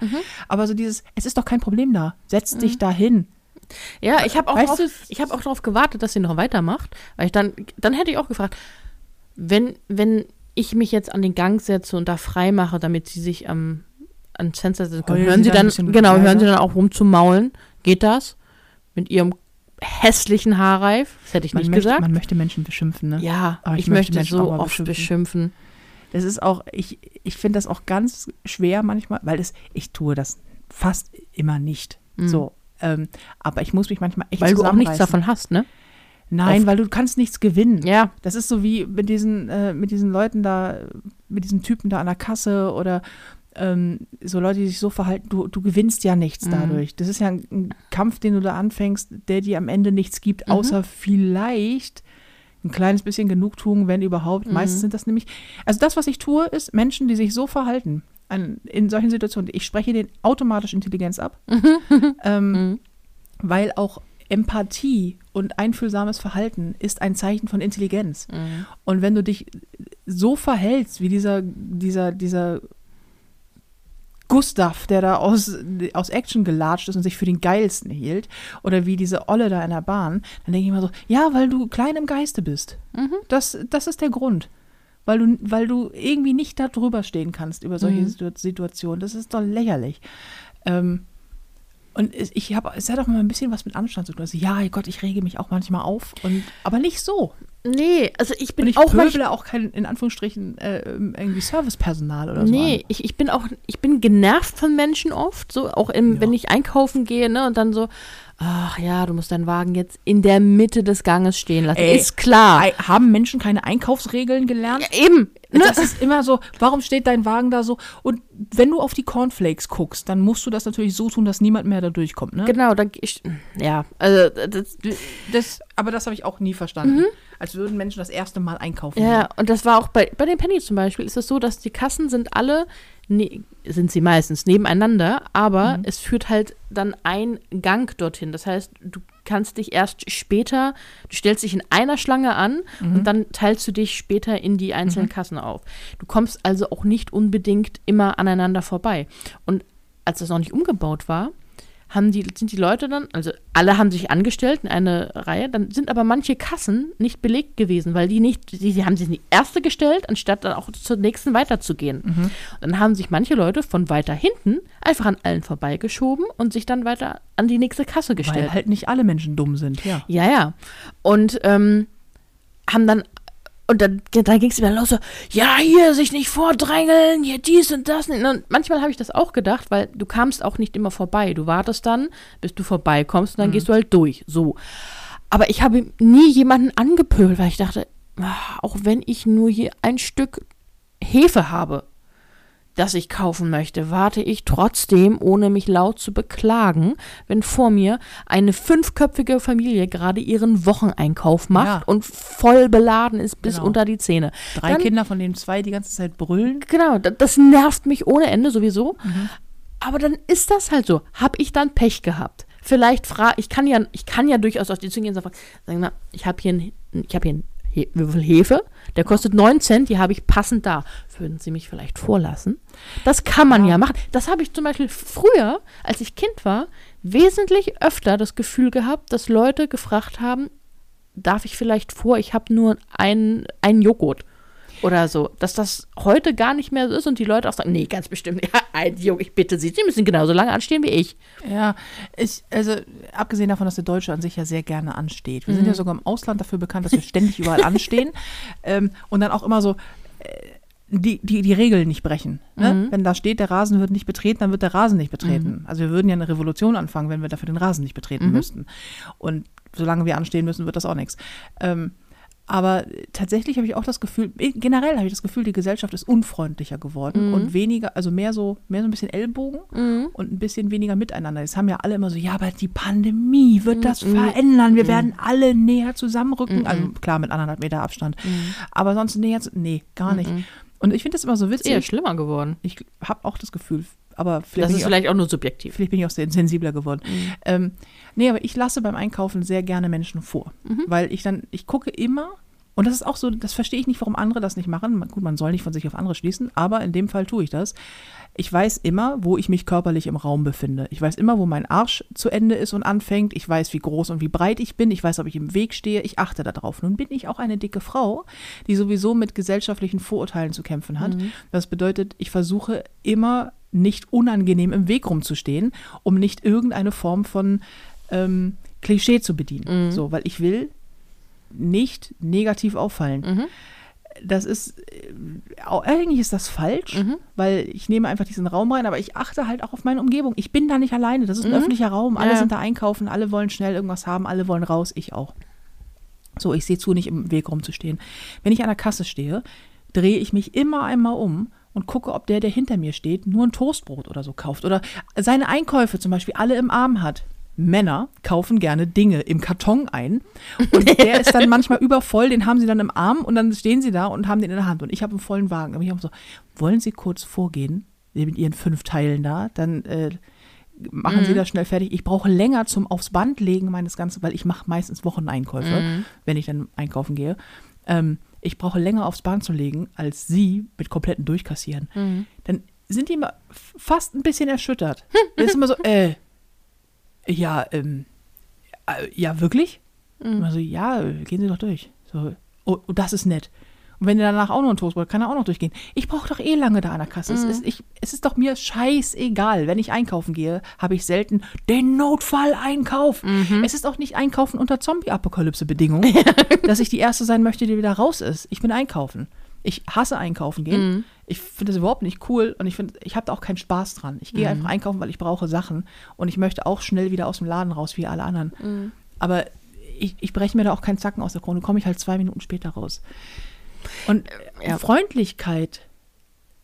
Aber so dieses, es ist doch kein Problem da. Setz Mhm. dich da hin. Ja, ich habe auch, Weißt drauf- ich hab auch darauf gewartet, dass sie noch weitermacht, weil ich dann, dann hätte ich auch gefragt, wenn, wenn ich mich jetzt an den Gang setze und da frei mache, damit sie sich am ans Fenster setzen können, Heulen hören sie dann dann, genau, hören sie dann auch rum zu maulen? Geht das? Mit ihrem hässlichen Haarreif? Das hätte ich Man nicht möchte, gesagt. man möchte Menschen beschimpfen, ne? ja, Aber ich ich, möchte möchte, Menschen so oft beschimpfen. beschimpfen. Das ist auch, ich, ich finde das auch ganz schwer manchmal, weil es, ich tue das fast immer nicht. So. Ähm, aber ich muss mich manchmal echt Mhm. Weil du auch nichts davon hast, ne? Nein, Oft. weil du kannst nichts gewinnen. Ja. Das ist so wie mit diesen, äh, mit diesen Leuten da, mit diesen Typen da an der Kasse oder ähm, so Leute, die sich so verhalten, du, du gewinnst ja nichts Mhm. dadurch. Das ist ja ein, ein Kampf, den du da anfängst, der dir am Ende nichts gibt, außer vielleicht ein kleines bisschen Genugtuung, wenn überhaupt. Meistens sind das nämlich, also das, was ich tue, ist Menschen, die sich so verhalten an, in solchen Situationen. Ich spreche denen automatisch Intelligenz ab, *laughs* ähm, Mhm. weil auch Empathie und einfühlsames Verhalten ist ein Zeichen von Intelligenz. Mhm. Und wenn du dich so verhältst, wie dieser, dieser, dieser Gustav, der da aus, aus Action gelatscht ist und sich für den Geilsten hielt, oder wie diese Olle da in der Bahn, dann denke ich immer so, ja, weil du klein im Geiste bist. Mhm. Das, das ist der Grund. Weil du, weil du irgendwie nicht da drüber stehen kannst über solche Mhm. Situ- Situationen. Das ist doch lächerlich. Ähm, und es- ich habe, es hat auch mal ein bisschen was mit Anstand zu tun. Also, ja, Gott, ich rege mich auch manchmal auf, und, aber nicht so. Nee, also ich bin Und ich auch pöbele auch kein, in Anführungsstrichen, äh, irgendwie Servicepersonal oder so. Nee, an. ich, ich bin auch, ich bin genervt von Menschen oft, so auch im, Ja. wenn ich einkaufen gehe, ne, und dann so, ach ja, du musst deinen Wagen jetzt in der Mitte des Ganges stehen lassen. Ey, ist klar. Haben Menschen keine Einkaufsregeln gelernt? ja, eben. Ne? Das ist immer so, warum steht dein Wagen da so? Und wenn du auf die Cornflakes guckst, dann musst du das natürlich so tun, dass niemand mehr da durchkommt, ne? Genau, da ich, ja, also das, Das, aber das habe ich auch nie verstanden. Als würden Menschen das erste Mal einkaufen. Mhm. ja, und das war auch bei, bei den Penny zum Beispiel, ist es so, dass die Kassen sind alle, ne, sind sie meistens nebeneinander, aber es führt halt dann ein Gang dorthin. Das heißt, du kannst dich erst später, du stellst dich in einer Schlange an und dann teilst du dich später in die einzelnen Kassen auf. Du kommst also auch nicht unbedingt immer aneinander vorbei. Und als das noch nicht umgebaut war, haben die, sind die Leute dann, also alle haben sich angestellt in eine Reihe, dann sind aber manche Kassen nicht belegt gewesen, weil die nicht, die, die haben sich in die erste gestellt, anstatt dann auch zur nächsten weiterzugehen. Und dann haben sich manche Leute von weiter hinten einfach an allen vorbeigeschoben und sich dann weiter an die nächste Kasse gestellt. Weil halt nicht alle Menschen dumm sind, ja. Ja, ja. Und ähm, haben dann, und dann, dann ging es wieder los so, ja, hier sich nicht vordrängeln, hier dies und das. Und manchmal habe ich das auch gedacht, weil du kamst auch nicht immer vorbei. Du wartest dann, bis du vorbeikommst und dann gehst du halt durch. So. Aber ich habe nie jemanden angepöbelt, weil ich dachte, ah, auch wenn ich nur hier ein Stück Hefe habe, das ich kaufen möchte, warte ich trotzdem, ohne mich laut zu beklagen, wenn vor mir eine fünfköpfige Familie gerade ihren Wocheneinkauf macht Ja. und voll beladen ist bis Genau. unter die Zähne. Drei Dann- Kinder, von denen zwei die ganze Zeit brüllen. Genau, da- das nervt mich ohne Ende sowieso. Mhm. Aber dann ist das halt so. Hab ich dann Pech gehabt? Vielleicht frage ich kann ja ich kann ja durchaus aus die Tür gehen und sagen, sagen na, ich habe hier ein, ich habe hier einen He Würfel Hefe, der kostet 9 Cent, die habe ich passend da. Würden Sie mich vielleicht vorlassen? Das kann man ja, machen. Das habe ich zum Beispiel früher, als ich Kind war, wesentlich öfter das Gefühl gehabt, dass Leute gefragt haben, darf ich vielleicht vor, ich habe nur einen, einen Joghurt oder so, dass das heute gar nicht mehr so ist und die Leute auch sagen, nee, ganz bestimmt, *laughs* ja, ein Joghurt, ich bitte Sie, Sie müssen genauso lange anstehen wie ich. Ja, ich, also abgesehen davon, dass der Deutsche an sich ja sehr gerne ansteht. Wir sind ja sogar im Ausland dafür bekannt, dass wir ständig überall *laughs* anstehen ähm, und dann auch immer so äh, die, die, die Regeln nicht brechen. Ne? Wenn da steht, der Rasen wird nicht betreten, dann wird der Rasen nicht betreten. Also wir würden ja eine Revolution anfangen, wenn wir dafür den Rasen nicht betreten müssten. Und solange wir anstehen müssen, wird das auch nichts. Ähm, aber tatsächlich habe ich auch das Gefühl, generell habe ich das Gefühl, die Gesellschaft ist unfreundlicher geworden und weniger, also mehr so, mehr so ein bisschen Ellbogen und ein bisschen weniger miteinander. Jetzt haben ja alle immer so, ja, aber die Pandemie wird das verändern. Wir werden alle näher zusammenrücken. Also klar, mit anderthalb Meter Abstand. Aber sonst näher zu, nee, gar nicht. Und ich finde das immer so Ist eher witzig. schlimmer geworden. Ich habe auch das Gefühl, aber vielleicht Das ist ich auch vielleicht auch nur subjektiv. Vielleicht bin ich auch sehr sensibler geworden. Ähm, nee, aber ich lasse beim Einkaufen sehr gerne Menschen vor. Weil ich dann, ich gucke immer, und das ist auch so, das verstehe ich nicht, warum andere das nicht machen. Man- Gut, man soll nicht von sich auf andere schließen, aber in dem Fall tue ich das. Ich weiß immer, wo ich mich körperlich im Raum befinde. Ich weiß immer, wo mein Arsch zu Ende ist und anfängt. Ich weiß, wie groß und wie breit ich bin. Ich weiß, ob ich im Weg stehe. Ich achte darauf. Nun bin ich auch eine dicke Frau, die sowieso mit gesellschaftlichen Vorurteilen zu kämpfen hat. Das bedeutet, ich versuche immer nicht unangenehm im Weg rumzustehen, um nicht irgendeine Form von ähm, Klischee zu bedienen. So, weil ich will nicht negativ auffallen. Das ist, äh, eigentlich ist das falsch, weil ich nehme einfach diesen Raum rein, aber ich achte halt auch auf meine Umgebung. Ich bin da nicht alleine, das ist ein öffentlicher Raum, alle Ja. sind da einkaufen, alle wollen schnell irgendwas haben, alle wollen raus, ich auch. So, ich sehe zu, nicht im Weg rumzustehen. Wenn ich an der Kasse stehe, drehe ich mich immer einmal um und gucke, ob der, der hinter mir steht, nur ein Toastbrot oder so kauft oder seine Einkäufe zum Beispiel alle im Arm hat. Männer kaufen gerne Dinge im Karton ein und der ist dann *laughs* manchmal übervoll, den haben sie dann im Arm und dann stehen sie da und haben den in der Hand und ich habe einen vollen Wagen. Aber ich habe so, wollen Sie kurz vorgehen mit Ihren fünf Teilen da, dann äh, machen Sie das schnell fertig. Ich brauche länger zum aufs Band legen meines Ganzen, weil ich mache meistens Wocheneinkäufe, wenn ich dann einkaufen gehe. Ähm, ich brauche länger aufs Band zu legen, als Sie mit kompletten Durchkassieren. Dann sind die immer fast ein bisschen erschüttert. *laughs* Das ist immer so, äh, ja, ähm, äh, ja, wirklich? Immer so, ja, gehen Sie doch durch. So, oh, oh, das ist nett. Und wenn ihr danach auch noch ein Toast wollt, kann er auch noch durchgehen. Ich brauche doch eh lange da an der Kasse. Es, ist, ich, es ist doch mir scheißegal. Wenn ich einkaufen gehe, habe ich selten den Notfall-Einkauf. Es ist auch nicht einkaufen unter Zombie-Apokalypse-Bedingungen, *laughs* dass ich die Erste sein möchte, die wieder raus ist. Ich bin einkaufen. Ich hasse einkaufen gehen. Ich finde das überhaupt nicht cool und ich finde, ich habe da auch keinen Spaß dran. Ich gehe einfach einkaufen, weil ich brauche Sachen und ich möchte auch schnell wieder aus dem Laden raus, wie alle anderen. Aber ich, ich breche mir da auch keinen Zacken aus der Krone, komme ich halt zwei Minuten später raus. Und Ja. Freundlichkeit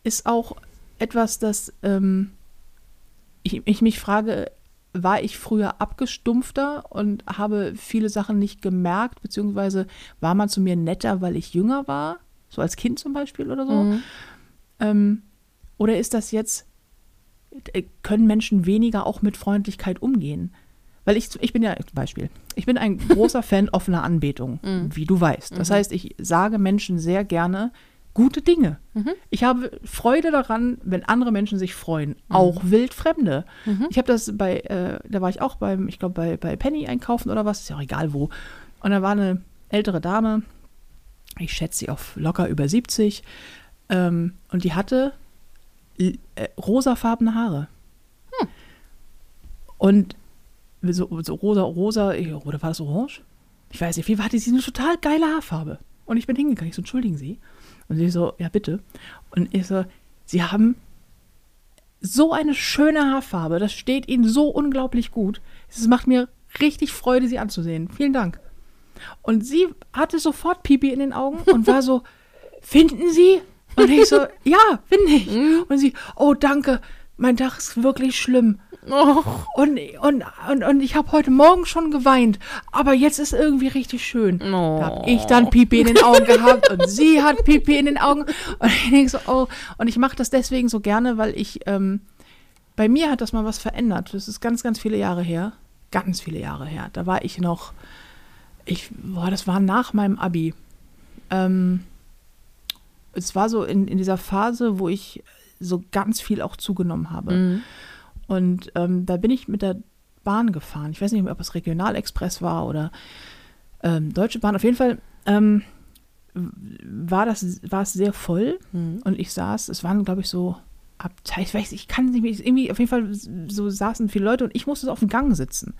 ist auch etwas, das ähm, ich, ich mich frage, war ich früher abgestumpfter und habe viele Sachen nicht gemerkt, beziehungsweise war man zu mir netter, weil ich jünger war, so als Kind zum Beispiel oder so? Ähm, oder ist das jetzt, äh, können Menschen weniger auch mit Freundlichkeit umgehen? Weil ich, ich bin ja, Beispiel, ich bin ein großer Fan offener Anbetung, *laughs* wie du weißt. Das heißt, ich sage Menschen sehr gerne gute Dinge. Ich habe Freude daran, wenn andere Menschen sich freuen, auch Wildfremde. Ich habe das bei, äh, da war ich auch beim, ich glaube, bei, bei Penny einkaufen oder was, ist ja auch egal wo. Und da war eine ältere Dame, ich schätze sie auf locker über 70, ähm, und die hatte äh, rosafarbene Haare. Und so, so rosa, rosa, oder war das orange? Ich weiß nicht, wie hatte sie eine total geile Haarfarbe. Und ich bin hingegangen, ich so, entschuldigen Sie. Und sie so, ja bitte. Und ich so, Sie haben so eine schöne Haarfarbe, das steht Ihnen so unglaublich gut. Es macht mir richtig Freude, Sie anzusehen. Vielen Dank. Und sie hatte sofort Pipi in den Augen und war so, *laughs* finden Sie? Und ich so, ja, bin ich. Und sie, oh, danke, mein Tag ist wirklich schlimm. Oh. Und, und, und, und ich habe heute Morgen schon geweint, aber jetzt ist irgendwie richtig schön. Oh. Da habe ich dann Pipi in den Augen gehabt und sie *laughs* hat Pipi in den Augen. Und ich denke so, oh, und ich mache das deswegen so gerne, weil ich, ähm, bei mir hat das mal was verändert. Das ist ganz, ganz viele Jahre her. Ganz viele Jahre her. Da war ich noch, ich, boah, das war nach meinem Abi. Ähm, es war so in, in dieser Phase, wo ich so ganz viel auch zugenommen habe. Mhm. Und ähm, da bin ich mit der Bahn gefahren. Ich weiß nicht mehr, ob es Regionalexpress war oder ähm, Deutsche Bahn. Auf jeden Fall ähm, war, das, war es sehr voll Mhm. und ich saß, es waren, glaube ich, so Abteil, ich weiß, ich kann nicht mehr, irgendwie auf jeden Fall so saßen viele Leute und ich musste so auf dem Gang sitzen.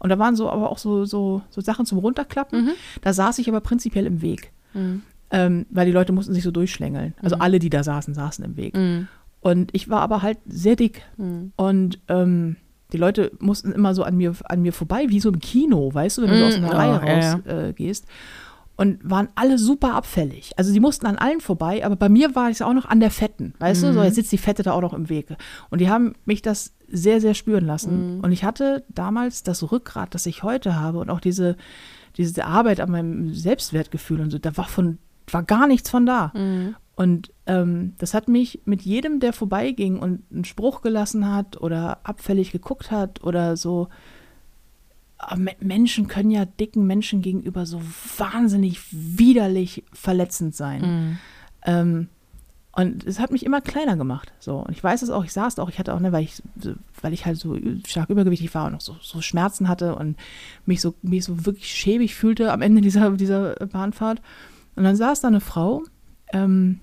Und da waren so aber auch so, so, so Sachen zum Runterklappen. Mhm. Da saß ich aber prinzipiell im Weg. Mhm. Ähm, weil die Leute mussten sich so durchschlängeln. Also Mhm. alle, die da saßen, saßen im Weg. Mhm. Und ich war aber halt sehr dick. Mhm. Und ähm, die Leute mussten immer so an mir, an mir vorbei, wie so im Kino, weißt du, wenn du so aus einer Reihe oh, ja. rausgehst. Äh, gehst. und waren alle super abfällig. Also die mussten an allen vorbei, aber bei mir war ich auch noch an der Fetten, weißt du, so Mhm. jetzt sitzt die Fette da auch noch im Weg. Und die haben mich das sehr, sehr spüren lassen. Mhm. Und ich hatte damals das Rückgrat, das ich heute habe und auch diese, diese Arbeit an meinem Selbstwertgefühl und so, da war von, war gar nichts von da. Mhm. Und ähm, das hat mich mit jedem, der vorbeiging und einen Spruch gelassen hat oder abfällig geguckt hat oder so. Me- Menschen können ja dicken Menschen gegenüber so wahnsinnig widerlich verletzend sein. Mhm. Ähm, und es hat mich immer kleiner gemacht. So. Und ich weiß es auch, ich saß auch, ich hatte auch, ne, weil ich, weil ich halt so stark übergewichtig war und noch so, so Schmerzen hatte und mich so, mich so wirklich schäbig fühlte am Ende dieser, dieser Bahnfahrt. Und dann saß da eine Frau ähm,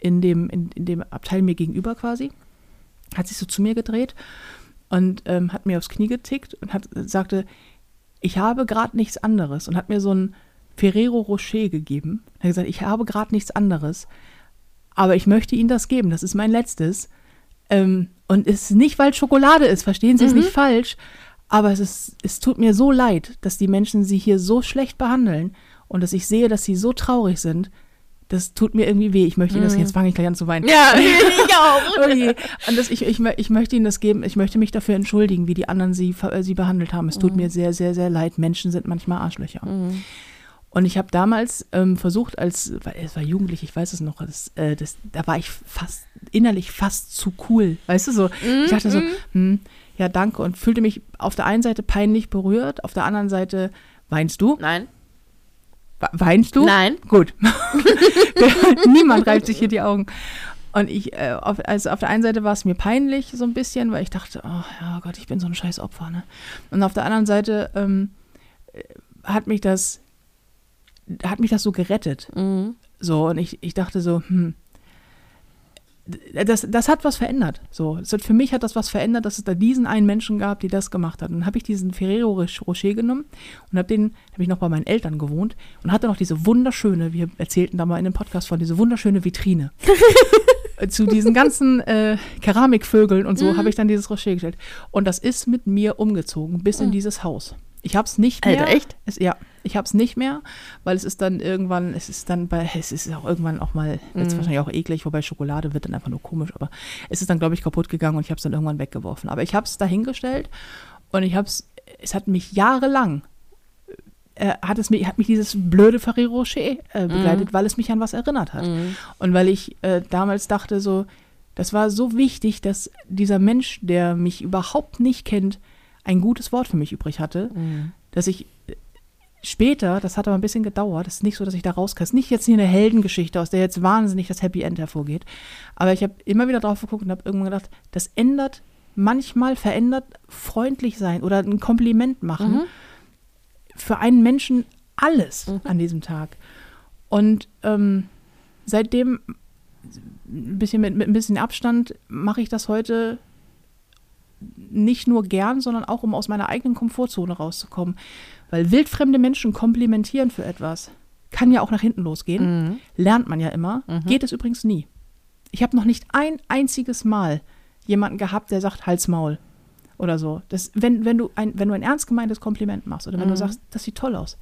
in, dem, in, in dem Abteil mir gegenüber quasi, hat sich so zu mir gedreht und ähm, hat mir aufs Knie getickt und hat, sagte, ich habe gerade nichts anderes und hat mir so ein Ferrero Rocher gegeben. Er hat gesagt, ich habe gerade nichts anderes, aber ich möchte Ihnen das geben, das ist mein letztes. Ähm, und es ist nicht, weil Schokolade ist, verstehen Sie es Mhm. nicht falsch, aber es, ist, es tut mir so leid, dass die Menschen sie hier so schlecht behandeln und dass ich sehe, dass sie so traurig sind. Das tut mir irgendwie weh. Ich möchte Ihnen das, Mhm. jetzt fange ich gleich an zu weinen. Ja, *laughs* ich auch. *laughs* Okay. Und das, ich, ich, ich möchte Ihnen das geben. Ich möchte mich dafür entschuldigen, wie die anderen Sie, äh, sie behandelt haben. Es tut mir sehr, sehr, sehr leid. Menschen sind manchmal Arschlöcher. Mhm. Und ich habe damals ähm, versucht, als, weil es war jugendlich, ich weiß es noch, das, äh, das, da war ich fast, innerlich fast zu cool. Weißt du, so, ich dachte so, hm, ja, danke. Und fühlte mich auf der einen Seite peinlich berührt, auf der anderen Seite, weinst du? Nein. We- Weinst du? Nein. Gut. *laughs* Niemand reibt sich hier die Augen. Und ich, äh, auf, also auf der einen Seite war es mir peinlich so ein bisschen, weil ich dachte, oh ja Gott, ich bin so ein scheiß Opfer, ne? Und auf der anderen Seite ähm, äh, hat mich das, hat mich das so gerettet. Mhm. So, und ich, ich dachte so, hm, das, das hat was verändert. So, hat, für mich hat das was verändert, dass es da diesen einen Menschen gab, die das gemacht hat. Und dann habe ich diesen Ferrero Rocher genommen und habe den, habe ich noch bei meinen Eltern gewohnt und hatte noch diese wunderschöne, wir erzählten da mal in dem Podcast von, diese wunderschöne Vitrine. *laughs* Zu diesen ganzen äh, Keramikvögeln und so habe ich dann dieses Rocher gestellt. Und das ist mit mir umgezogen bis in dieses Haus. Ich habe es nicht mehr. Alter, echt? Es, ja, ich habe es nicht mehr, weil es ist dann irgendwann, es ist dann bei, es ist auch irgendwann auch mal, jetzt Mhm. wahrscheinlich auch eklig, wobei Schokolade wird dann einfach nur komisch, aber es ist dann, glaube ich, kaputt gegangen und ich habe es dann irgendwann weggeworfen. Aber ich habe es dahingestellt und ich habe es, es hat mich jahrelang, äh, hat es mich, hat mich dieses blöde Ferrero Rocher äh, begleitet, weil es mich an was erinnert hat. Mhm. Und weil ich äh, damals dachte, so, das war so wichtig, dass dieser Mensch, der mich überhaupt nicht kennt, ein gutes Wort für mich übrig hatte, Mhm. dass ich später, das hat aber ein bisschen gedauert, das ist nicht so, dass ich da rauskam. Es ist nicht jetzt hier eine Heldengeschichte, aus der jetzt wahnsinnig das Happy End hervorgeht. Aber ich habe immer wieder drauf geguckt und habe irgendwann gedacht, das ändert, manchmal verändert freundlich sein oder ein Kompliment machen Mhm. für einen Menschen alles Mhm. an diesem Tag. Und ähm, seitdem, ein bisschen mit, mit ein bisschen Abstand, mache ich das heute nicht nur gern, sondern auch, um aus meiner eigenen Komfortzone rauszukommen. Weil wildfremde Menschen komplimentieren für etwas, kann ja auch nach hinten losgehen. Mhm. Lernt man ja immer. Mhm. Geht es übrigens nie. Ich habe noch nicht ein einziges Mal jemanden gehabt, der sagt Hals Maul oder so. Das, wenn, wenn, du ein, wenn du ein ernst gemeintes Kompliment machst oder wenn Mhm. du sagst, das sieht toll aus,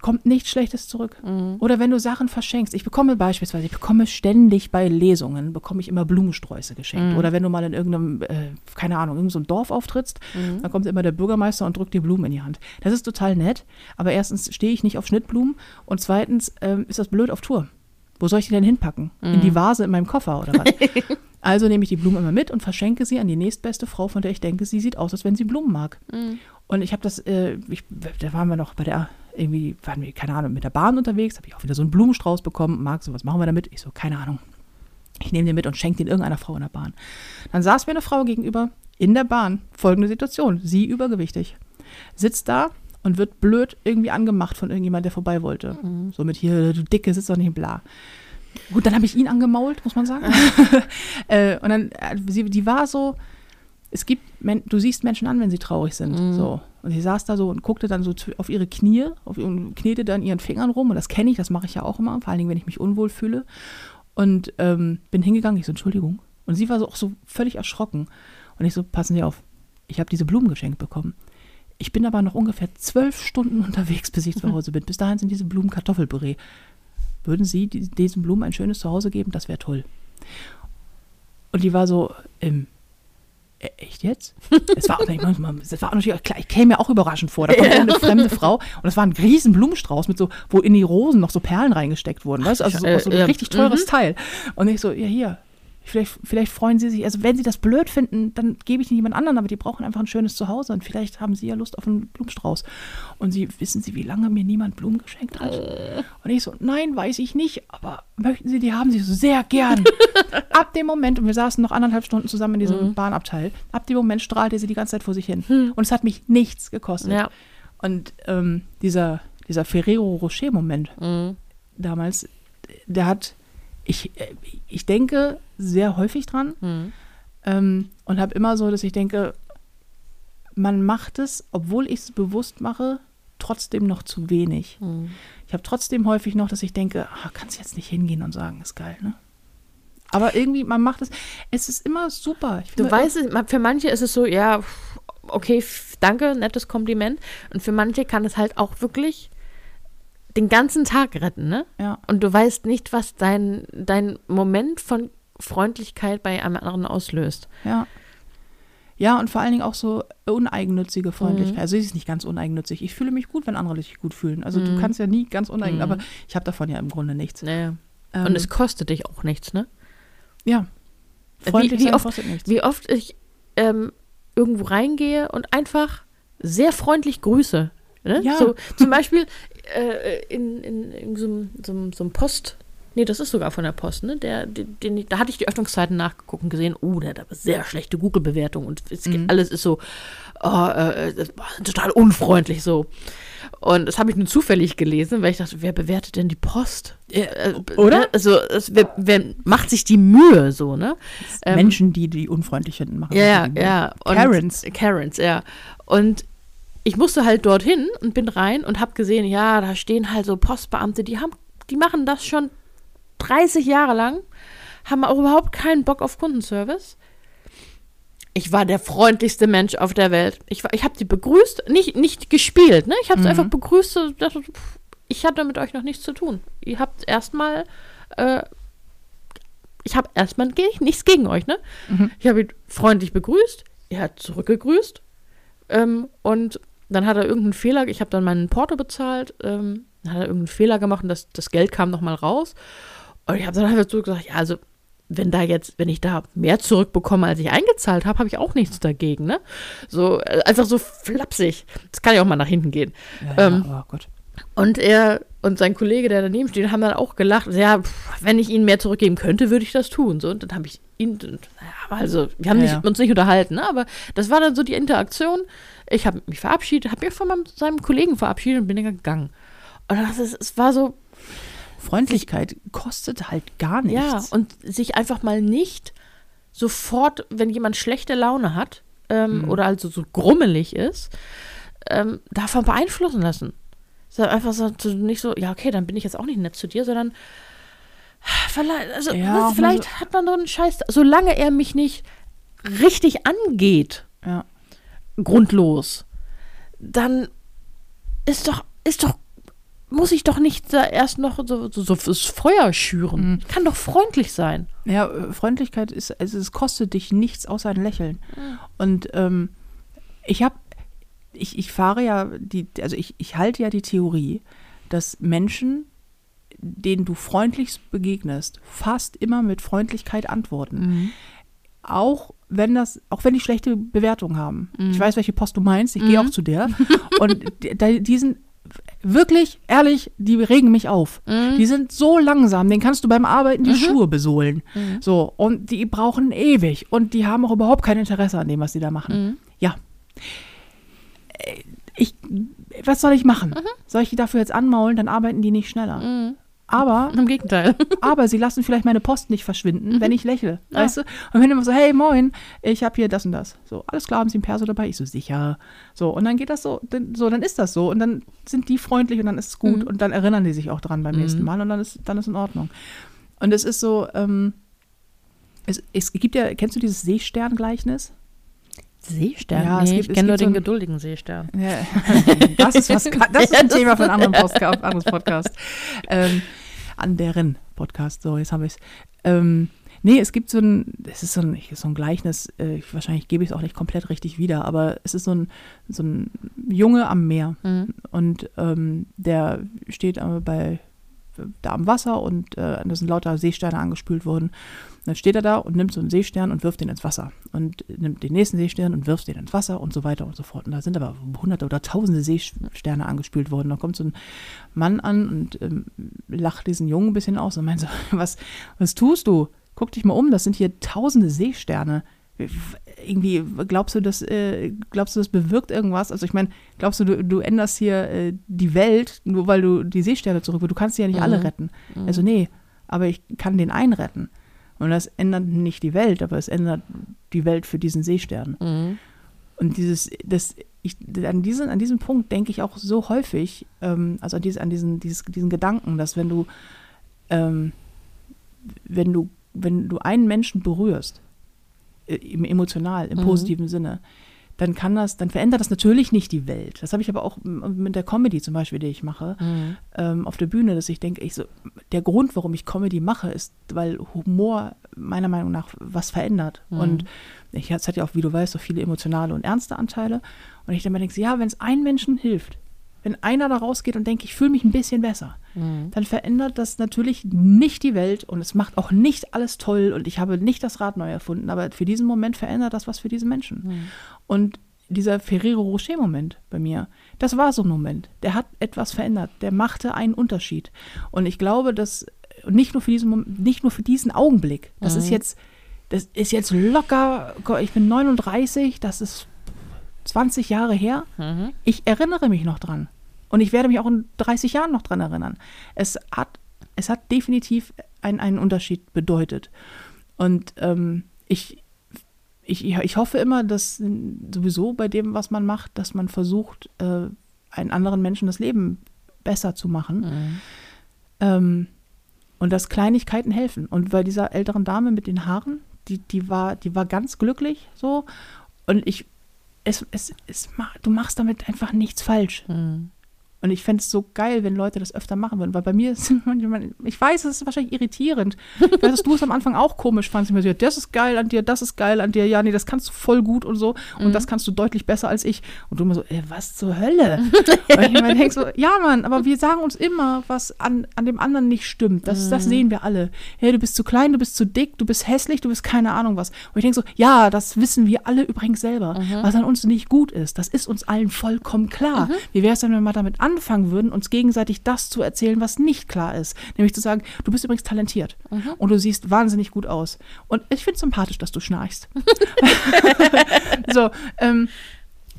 kommt nichts Schlechtes zurück. Mhm. Oder wenn du Sachen verschenkst. Ich bekomme beispielsweise, ich bekomme ständig bei Lesungen, bekomme ich immer Blumensträuße geschenkt. Mhm. Oder wenn du mal in irgendeinem, äh, keine Ahnung, irgendeinem so Dorf auftrittst, Mhm. dann kommt immer der Bürgermeister und drückt dir Blumen in die Hand. Das ist total nett, aber erstens stehe ich nicht auf Schnittblumen und zweitens ähm, ist das blöd auf Tour. Wo soll ich die denn hinpacken? In Mhm. die Vase in meinem Koffer oder was? *laughs* also nehme ich die Blumen immer mit und verschenke sie an die nächstbeste Frau, von der ich denke, sie sieht aus, als wenn sie Blumen mag. Mhm. Und ich habe das, äh, ich, da waren wir noch bei der, irgendwie, waren wir, keine Ahnung, mit der Bahn unterwegs, habe ich auch wieder so einen Blumenstrauß bekommen. Marc, so, was machen wir damit? Ich so, keine Ahnung. Ich nehme den mit und schenke den irgendeiner Frau in der Bahn. Dann saß mir eine Frau gegenüber in der Bahn. Folgende Situation. Sie übergewichtig. Sitzt da und wird blöd irgendwie angemacht von irgendjemand, der vorbei wollte. So mit hier, du Dicke, sitzt doch nicht bla. Gut, dann habe ich ihn angemault, muss man sagen. *laughs* äh, und dann, äh, sie, die war so, es gibt, du siehst Menschen an, wenn sie traurig sind. Mhm. So. Und sie saß da so und guckte dann so auf ihre Knie auf, und knete dann ihren Fingern rum. Und das kenne ich, das mache ich ja auch immer, vor allen Dingen, wenn ich mich unwohl fühle. Und ähm, bin hingegangen, ich so, Entschuldigung. Und sie war so auch so völlig erschrocken. Und ich so, passen Sie auf, ich habe diese Blumen geschenkt bekommen. Ich bin aber noch ungefähr zwölf Stunden *laughs* unterwegs, bis ich zu Hause bin. Bis dahin sind diese Blumen Kartoffelpüree. Würden Sie die- diesen Blumen ein schönes Zuhause geben? Das wäre toll. Und die war so, ähm, e- echt jetzt? Es war auch nicht, das war auch natürlich, klar, ich käme mir auch überraschend vor. Da kommt eine fremde Frau und das war ein riesen Blumenstrauß mit so, wo in die Rosen noch so Perlen reingesteckt wurden, weißt du? Also so, äh, so ein ja, richtig teures mhm. Teil. Und ich so, ja hier, vielleicht, vielleicht freuen Sie sich, also wenn Sie das blöd finden, dann gebe ich nicht jemand anderen, aber die brauchen einfach ein schönes Zuhause und vielleicht haben Sie ja Lust auf einen Blumenstrauß. Und Sie, wissen Sie, wie lange mir niemand Blumen geschenkt hat? Und ich so, nein, weiß ich nicht, aber möchten Sie die haben? Sie so, sehr gern. *laughs* ab dem Moment, und wir saßen noch anderthalb Stunden zusammen in diesem Bahnabteil, ab dem Moment strahlte sie die ganze Zeit vor sich hin. Und es hat mich nichts gekostet. Ja. Und ähm, dieser, dieser Ferrero Rocher-Moment Mhm. damals, der hat, ich, äh, ich denke sehr häufig dran Mhm. ähm, und habe immer so, dass ich denke, man macht es, obwohl ich es bewusst mache, trotzdem noch zu wenig. Mhm. Ich habe trotzdem häufig noch, dass ich denke, ah, kannst jetzt nicht hingehen und sagen, ist geil, ne? Aber irgendwie, man macht es, es ist immer super. Ich Du weißt, für manche ist es so, ja, okay, danke, nettes Kompliment. Und für manche kann es halt auch wirklich den ganzen Tag retten, ne? Ja, Und du weißt nicht, was dein, dein Moment von Freundlichkeit bei einem anderen auslöst. ja. Ja, und vor allen Dingen auch so uneigennützige Freundlichkeit. Mhm. Also sie ist nicht ganz uneigennützig. Ich fühle mich gut, wenn andere sich gut fühlen. Also du Mhm. kannst ja nie ganz uneigennützig, Mhm. aber ich habe davon ja im Grunde nichts. Naja. Ähm, Und es kostet dich auch nichts, ne? ja. Wie- Freundlich wie sein oft- kostet nichts. Wie oft ich ähm, irgendwo reingehe und einfach sehr freundlich grüße. Ne? Ja. So, zum Beispiel äh, in, in, in so, einem- so, so einem Post. Nee, das ist sogar von der Post, ne? Der, den, den, da hatte ich die Öffnungszeiten nachgeguckt und gesehen, oh, der hat aber sehr schlechte Google-Bewertung und es Mhm. alles ist so oh, äh, war total unfreundlich so. Und das habe ich nur zufällig gelesen, weil ich dachte, wer bewertet denn die Post? Äh, oder? Ne? Also, es, wer, wer macht sich die Mühe so, ne? Ähm, Menschen, die die unfreundlich finden, machen ja, ja. Und- Karens. Karens, ja. Und ich musste halt dorthin und bin rein und habe gesehen, ja, da stehen halt so Postbeamte, die haben, die machen das schon 30 Jahre lang, haben auch überhaupt keinen Bock auf Kundenservice. Ich war der freundlichste Mensch auf der Welt. Ich, war- ich habe die begrüßt, nicht, nicht gespielt, ne? Ich habe sie Mhm. einfach begrüßt. so, dachte, pff, Ich hatte mit euch noch nichts zu tun. Ihr habt erstmal, äh, ich habe erstmal nichts gegen euch, ne? Mhm. Ich habe ihn freundlich begrüßt, er hat zurückgegrüßt ähm, und dann hat er irgendeinen Fehler, ich habe dann meinen Porto bezahlt, ähm, dann hat er irgendeinen Fehler gemacht und das, das Geld kam nochmal raus. Und ich habe dann einfach so gesagt, ja, also wenn da jetzt, wenn ich da mehr zurückbekomme, als ich eingezahlt habe, habe ich auch nichts dagegen, ne? So, äh, einfach so flapsig. Das kann ja auch mal nach hinten gehen. Ja, Ähm, ja, oh Gott. Und er und sein Kollege, der daneben steht, haben dann auch gelacht. Ja, pff, wenn ich ihnen mehr zurückgeben könnte, würde ich das tun. So, und dann habe ich ihn, und, also wir haben Ja, nicht, uns nicht unterhalten, ne? aber das war dann so die Interaktion. Ich habe mich verabschiedet, habe mich von meinem, seinem Kollegen verabschiedet und bin dann gegangen. Und das ist, es war so, Freundlichkeit kostet halt gar nichts. ja, und sich einfach mal nicht sofort, wenn jemand schlechte Laune hat ähm, Mhm. oder also so grummelig ist, ähm, davon beeinflussen lassen. Einfach so, nicht so, ja, okay, dann bin ich jetzt auch nicht nett zu dir, sondern vielleicht, also, Ja, mal vielleicht hat man so einen Scheiß, solange er mich nicht richtig angeht, ja. Grundlos, dann ist doch, ist doch muss ich doch nicht da erst noch so, so, so das Feuer schüren. Mhm. Ich kann doch freundlich sein. Ja, äh, Freundlichkeit ist, also es kostet dich nichts außer ein Lächeln. Und ähm, ich habe, ich, ich fahre ja die, also ich, ich halte ja die Theorie, dass Menschen, denen du freundlichst begegnest, fast immer mit Freundlichkeit antworten. Auch wenn das, auch wenn die schlechte Bewertungen haben. Ich weiß, welche Post du meinst, ich gehe auch zu der. *laughs* Und die, die sind wirklich, ehrlich, die regen mich auf. Die sind so langsam, den kannst du beim Arbeiten die Schuhe besohlen. So, und die brauchen ewig. Und die haben auch überhaupt kein Interesse an dem, was sie da machen. Ja. Äh, Ich, was soll ich machen? Soll ich die dafür jetzt anmaulen, dann arbeiten die nicht schneller. Aber *laughs* Im Gegenteil. *laughs* aber sie lassen vielleicht meine Post nicht verschwinden, Mhm. wenn ich lächle. Ja. Weißt du? Und wenn immer so, hey, moin, ich habe hier das und das. So, alles klar, haben Sie ein Perso dabei? Ich so, sicher. So, und dann geht das so, dann, so, dann ist das so. Und dann sind die freundlich und dann ist es gut. Mhm. Und dann erinnern die sich auch dran beim nächsten Mal und dann ist, dann ist in Ordnung. Und es ist so, ähm, es, es gibt ja, kennst du dieses Seesterngleichnis? Seestern? Ja, nee, gibt- ich kenne nur den so geduldigen Seestern. Ja, *laughs* das ist was, das ist ein *laughs* Thema für einen anderen *laughs* Podcast. Anderes Podcast. Ähm, an deren Podcast. So, jetzt habe ich es. Ähm, nee, es gibt so ein, es ist so ein, so ein Gleichnis, äh, ich, wahrscheinlich gebe ich es auch nicht komplett richtig wieder, aber es ist so ein, so ein Junge am Meer Mhm. und ähm, der steht bei da am Wasser und äh, da sind lauter Seesterne angespült worden. Und dann steht er da und nimmt so einen Seestern und wirft den ins Wasser und nimmt den nächsten Seestern und wirft den ins Wasser und so weiter und so fort. Und da sind aber hunderte oder tausende Seesterne angespült worden. Da kommt so ein Mann an und ähm, lacht diesen Jungen ein bisschen aus und meint so, *laughs* was, was tust du? Guck dich mal um, das sind hier tausende Seesterne. Irgendwie, glaubst du, das, äh, glaubst du, das bewirkt irgendwas? Also ich meine, glaubst du, du, du änderst hier äh, die Welt, nur weil du die Seesterne zurück Du kannst sie ja nicht alle Mhm. retten. Also nee, aber ich kann den einen retten. Und das ändert nicht die Welt, aber es ändert die Welt für diesen Seestern. Mhm. Und dieses, das, ich, an, diesen, an diesem Punkt denke ich auch so häufig, ähm, also an, diese, an diesen, dieses, diesen Gedanken, dass wenn du, ähm, wenn du, wenn du einen Menschen berührst, im emotional, im Mhm. positiven Sinne, dann kann das, dann verändert das natürlich nicht die Welt. Das habe ich aber auch mit der Comedy zum Beispiel, die ich mache, Mhm. ähm, auf der Bühne, dass ich denke, ich so, der Grund, warum ich Comedy mache, ist, weil Humor meiner Meinung nach was verändert. Mhm. Und ich, es hat ja auch, wie du weißt, so viele emotionale und ernste Anteile. Und ich dann mal denke, ja, wenn es einem Menschen hilft, wenn einer da rausgeht und denkt, ich fühle mich ein bisschen besser, Mhm. dann verändert das natürlich nicht die Welt und es macht auch nicht alles toll und ich habe nicht das Rad neu erfunden, aber für diesen Moment verändert das was für diesen Menschen. Mhm. Und dieser Ferrero Rocher-Moment bei mir, das war so ein Moment. Der hat etwas verändert, der machte einen Unterschied. Und ich glaube, dass nicht nur für diesen Moment, nicht nur für diesen Augenblick. Das ist jetzt, das ist jetzt locker. Ich bin 39, das ist 20 Jahre her. Mhm. Ich erinnere mich noch dran. Und ich werde mich auch in 30 Jahren noch dran erinnern. Es hat, es hat definitiv ein, einen Unterschied bedeutet. Und ähm, ich, ich, ich hoffe immer, dass sowieso bei dem, was man macht, dass man versucht, äh, einen anderen Menschen das Leben besser zu machen. Mhm. Ähm, und dass Kleinigkeiten helfen. Und bei dieser älteren Dame mit den Haaren, die, die, war, die war ganz glücklich so. Und ich, es, es, es, du machst damit einfach nichts falsch. Mhm. Und ich fände es so geil, wenn Leute das öfter machen würden, weil bei mir *laughs* sind manchmal, ich weiß, es ist wahrscheinlich irritierend. Ich weiß, dass du es am Anfang auch komisch fandst. Ich mir so, ja, das ist geil an dir, das ist geil an dir, ja, nee, das kannst du voll gut und so. Und das kannst du deutlich besser als ich. Und du immer so, ey, was zur Hölle? *laughs* und ich mir denke so, ja, Mann, aber wir sagen uns immer, was an, an dem anderen nicht stimmt. Das, das sehen wir alle. Hey, du bist zu klein, du bist zu dick, du bist hässlich, du bist keine Ahnung was. Und ich denke so, ja, das wissen wir alle übrigens selber. Was an uns nicht gut ist, das ist uns allen vollkommen klar. Wie wäre es denn, wenn wir mal damit anfangen würden, uns gegenseitig das zu erzählen, was nicht klar ist? Nämlich zu sagen, du bist übrigens talentiert und du siehst wahnsinnig gut aus. Und ich finde es sympathisch, dass du schnarchst. *laughs* so, ähm,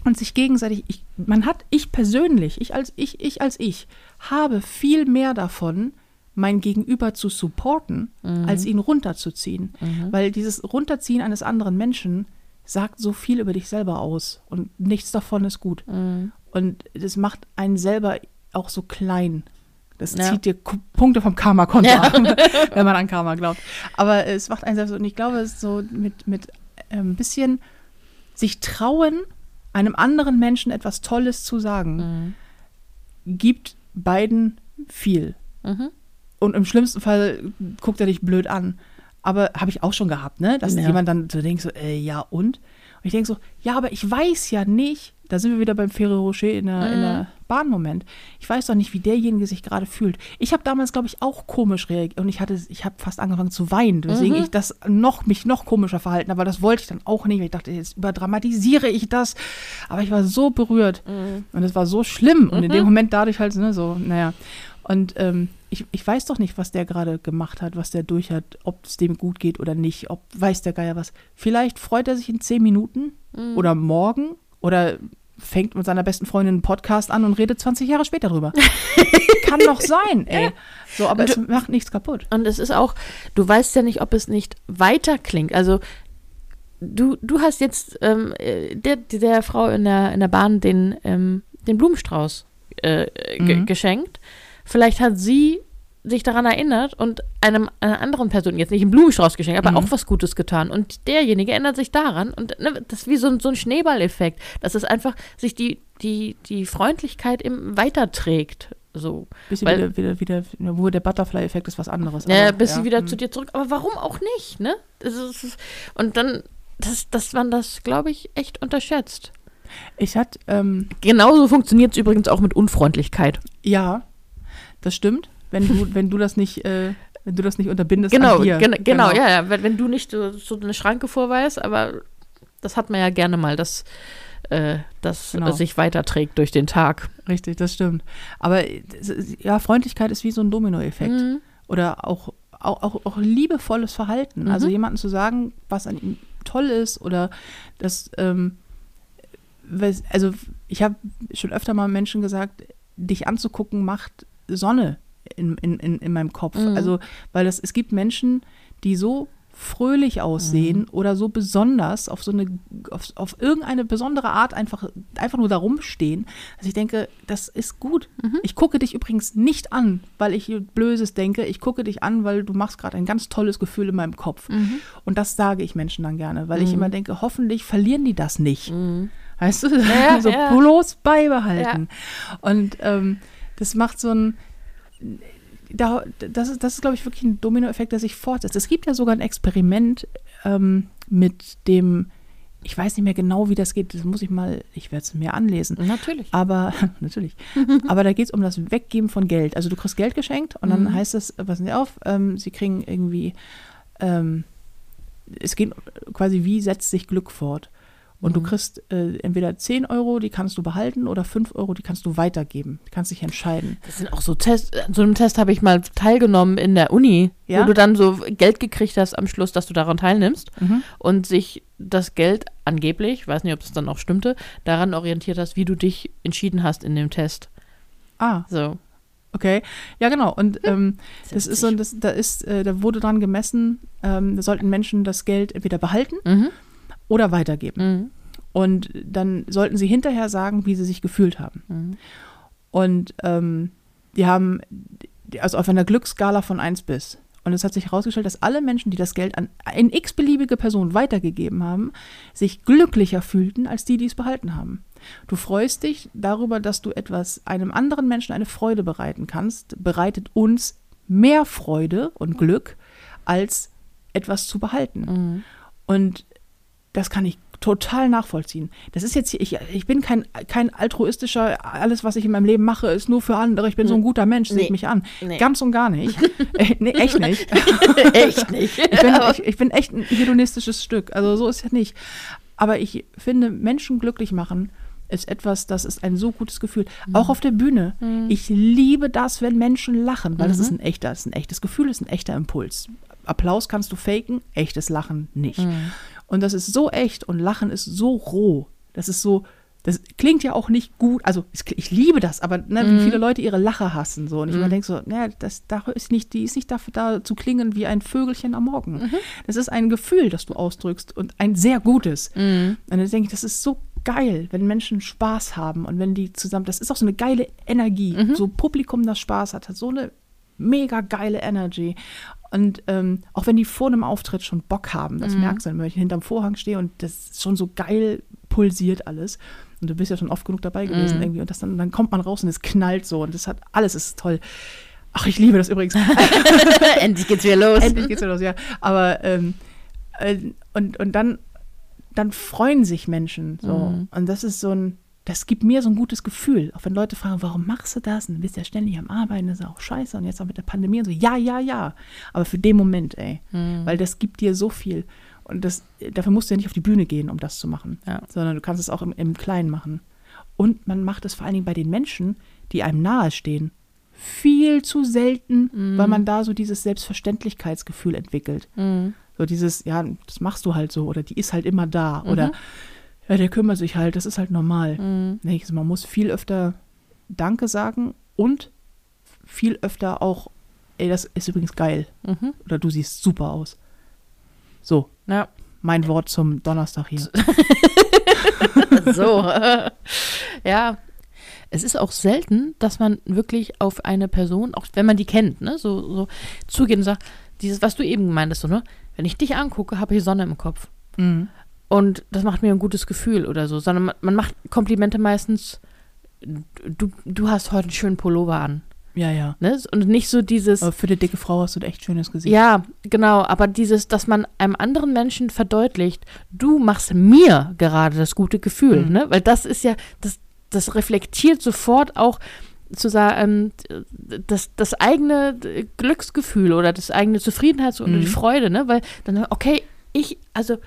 und sich gegenseitig, ich, man hat, ich persönlich, ich als ich, ich als ich, habe viel mehr davon, mein Gegenüber zu supporten, als ihn runterzuziehen. Weil dieses Runterziehen eines anderen Menschen sagt so viel über dich selber aus und nichts davon ist gut. Mhm. Und das macht einen selber auch so klein. Das Ja. zieht dir Punkte vom Karma-Konto Ja. ab, *laughs* wenn man an Karma glaubt. Aber es macht einen selbst, und ich glaube, es ist so mit, mit ein bisschen sich trauen, einem anderen Menschen etwas Tolles zu sagen, Mhm. gibt beiden viel. Mhm. Und im schlimmsten Fall guckt er dich blöd an. Aber habe ich auch schon gehabt, ne? Dass Ja. jemand dann so denkt, so, äh, ja und? Und ich denke so, ja, aber ich weiß ja nicht, da sind wir wieder beim Ferrero Rocher in der, in der Bahnmoment. Ich weiß doch nicht, wie derjenige sich gerade fühlt. Ich habe damals, glaube ich, auch komisch reagiert und ich hatte, ich habe fast angefangen zu weinen, weswegen ich das noch, mich noch komischer verhalten habe, aber das wollte ich dann auch nicht, weil ich dachte, jetzt überdramatisiere ich das. Aber ich war so berührt und es war so schlimm und in dem Moment dadurch halt, ne, so, naja. Und ähm, ich, ich weiß doch nicht, was der gerade gemacht hat, was der durch hat, ob es dem gut geht oder nicht, ob weiß der Geier was. Vielleicht freut er sich in zehn Minuten oder morgen oder fängt mit seiner besten Freundin einen Podcast an und redet 20 Jahre später drüber. *laughs* Kann doch sein, ey. So, aber Und es macht nichts kaputt. Und es ist auch, du weißt ja nicht, ob es nicht weiter klingt. Also du, du hast jetzt ähm, äh, der, der Frau in der, in der Bahn den, ähm, den Blumenstrauß äh, ge Mhm. geschenkt. Vielleicht hat sie sich daran erinnert und einem einer anderen Person jetzt nicht einen Blumenstrauß geschenkt, aber Mhm. auch was Gutes getan. Und derjenige erinnert sich daran und ne, das ist wie so ein, so ein Schneeballeffekt, dass es einfach sich die, die, die Freundlichkeit im weiterträgt. So. Bisschen Weil- wieder, wieder, wieder, wo der Butterfly-Effekt ist was anderes. Ja, aber, bis sie wieder hm. zu dir zurück. Aber warum auch nicht, ne? Das ist, und dann, dass, dass man das, glaube ich, echt unterschätzt. Ich hatte, ähm, Genauso funktioniert es übrigens auch mit Unfreundlichkeit. ja, das stimmt. Wenn du, wenn du das nicht, äh, wenn du das nicht unterbindest Genau, gen genau, ja, ja. Wenn, wenn du nicht so, so eine Schranke vorweist, aber das hat man ja gerne mal, dass äh, das Genau. sich weiterträgt durch den Tag. Richtig, das stimmt. Aber äh, ja, Freundlichkeit ist wie so ein Dominoeffekt. Mhm. Oder auch, auch, auch, auch liebevolles Verhalten. Mhm. Also jemandem zu sagen, was an ihm toll ist oder das, ähm, also ich habe schon öfter mal Menschen gesagt, dich anzugucken macht Sonne in, in, in, in meinem Kopf. Mhm. Also, weil das, es gibt Menschen, die so fröhlich aussehen oder so besonders auf so eine, auf, auf irgendeine besondere Art einfach, einfach nur da rumstehen, dass ich denke, das ist gut. Ich gucke dich übrigens nicht an, weil ich Blöses denke. Ich gucke dich an, weil du machst gerade ein ganz tolles Gefühl in meinem Kopf. Und das sage ich Menschen dann gerne, weil ich immer denke, hoffentlich verlieren die das nicht. Weißt du? Ja, *laughs* so ja. bloß beibehalten. Und ähm, das macht so ein da, das ist, das ist glaube ich, wirklich ein Dominoeffekt, der sich fortsetzt. Es gibt ja sogar ein Experiment ähm, mit dem, ich weiß nicht mehr genau, wie das geht, das muss ich mal, ich werde es mir anlesen. Natürlich. Aber, *laughs* natürlich. Aber da geht es um das Weggeben von Geld. Also du kriegst Geld geschenkt und dann heißt es, passen Sie auf, ähm, Sie kriegen irgendwie, ähm, es geht quasi, wie setzt sich Glück fort? Und du kriegst äh, entweder 10 Euro, die kannst du behalten, oder 5 Euro, die kannst du weitergeben. Du kannst dich entscheiden. Das sind auch so Tests. An so einem Test habe ich mal teilgenommen in der Uni, Ja? wo du dann so Geld gekriegt hast am Schluss, dass du daran teilnimmst Mhm. und sich das Geld angeblich, ich weiß nicht, ob es dann auch stimmte, daran orientiert hast, wie du dich entschieden hast in dem Test. Ah, So. okay. Ja, genau. Und Hm. ähm, das ist so, das, da ist, äh, da wurde dran gemessen, ähm, da sollten Menschen das Geld entweder behalten Mhm. Oder weitergeben. Mhm. Und dann sollten sie hinterher sagen, wie sie sich gefühlt haben. Mhm. Und ähm, die haben, also auf einer Glücksskala von 1 bis. Und es hat sich herausgestellt, dass alle Menschen, die das Geld an eine x-beliebige Person weitergegeben haben, sich glücklicher fühlten als die, die es behalten haben. Du freust dich darüber, dass du etwas einem anderen Menschen eine Freude bereiten kannst, bereitet uns mehr Freude und Glück, als etwas zu behalten. Mhm. Und das kann ich total nachvollziehen. Das ist jetzt, ich, ich bin kein, kein altruistischer, alles, was ich in meinem Leben mache, ist nur für andere. Ich bin so ein guter Mensch, seht Nee. mich an. Nee. Ganz und gar nicht. *laughs* äh, nee, echt nicht. *laughs* Echt nicht. Ich bin, ich, ich bin echt ein hedonistisches Stück. Also so ist ja nicht. Aber ich finde, Menschen glücklich machen ist etwas, das ist ein so gutes Gefühl. Auch auf der Bühne. Ich liebe das, wenn Menschen lachen, weil das ist ein echter, das ist ein echtes Gefühl, das ist ein echter Impuls. Applaus kannst du faken, echtes Lachen nicht. Und das ist so echt und Lachen ist so roh. Das ist so, das klingt ja auch nicht gut. Also ich liebe das, aber ne, wie viele Leute ihre Lache hassen so. Und ich immer denke so, naja, das da ist nicht, die ist nicht dafür da zu klingen wie ein Vögelchen am Morgen. Das ist ein Gefühl, das du ausdrückst und ein sehr gutes. Und dann denke ich, das ist so geil, wenn Menschen Spaß haben und wenn die zusammen, das ist auch so eine geile Energie. So Publikum, das Spaß hat, hat so eine mega geile Energy. Und ähm, auch wenn die vor einem Auftritt schon Bock haben, das merkst du wenn ich hinterm Vorhang stehe und das ist schon so geil pulsiert alles. Und du bist ja schon oft genug dabei gewesen Mhm. irgendwie. Und das dann, dann kommt man raus und es knallt so. Und das hat, alles ist toll. Ach, ich liebe das übrigens. *laughs* *laughs* Endlich geht's wieder los. Endlich geht's wieder los, ja. Aber ähm, äh, und, und dann, dann freuen sich Menschen so. Mhm. Und das ist so ein, das gibt mir so ein gutes Gefühl. Auch wenn Leute fragen, warum machst du das? Und du bist ja ständig am Arbeiten, das ist auch scheiße. Und jetzt auch mit der Pandemie und so, ja, ja, ja. Aber für den Moment, ey. Mhm. Weil das gibt dir so viel. Und das, dafür musst du ja nicht auf die Bühne gehen, um das zu machen. Ja. Sondern du kannst es auch im, im Kleinen machen. Und man macht es vor allen Dingen bei den Menschen, die einem nahestehen. Viel zu selten, weil man da so dieses Selbstverständlichkeitsgefühl entwickelt. Mhm. So dieses, ja, das machst du halt so oder die ist halt immer da oder ja, der kümmert sich halt, das ist halt normal. Mhm. Nee, Man muss viel öfter Danke sagen und viel öfter auch, ey, das ist übrigens geil Mhm. oder du siehst super aus. So, Ja. mein Wort zum Donnerstag hier. *laughs* So. ja. Es ist auch selten, dass man wirklich auf eine Person, auch wenn man die kennt, ne, so, so zugeht und sagt, dieses, was du eben meintest, so, ne, wenn ich dich angucke, habe ich Sonne im Kopf. Mhm. Und das macht mir ein gutes Gefühl oder so, sondern man, macht Komplimente meistens, du, du hast heute einen schönen Pullover an. Ja, ja. Ne? Und nicht so dieses, Aber für eine dicke Frau hast du ein echt schönes Gesicht. ja, genau, aber dieses, dass man einem anderen Menschen verdeutlicht, du machst mir gerade das gute Gefühl, Mhm. ne? Weil das ist ja, das, das reflektiert sofort auch zu sagen, ähm, das, das eigene Glücksgefühl oder das eigene Zufriedenheit oder Mhm. die Freude, ne? Weil dann, okay, ich, also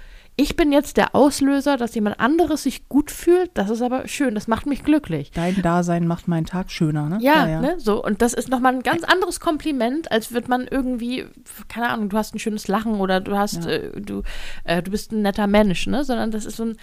ich bin jetzt der Auslöser, dass jemand anderes sich gut fühlt, das ist aber schön, das macht mich glücklich. Dein Dasein macht meinen Tag schöner, ne? Ja, ne, so. Und das ist nochmal ein ganz anderes Kompliment, als wird man irgendwie, keine Ahnung, du hast ein schönes Lachen oder du hast, Ja. äh, du, äh, du bist ein netter Mensch, ne? Sondern das ist so ein,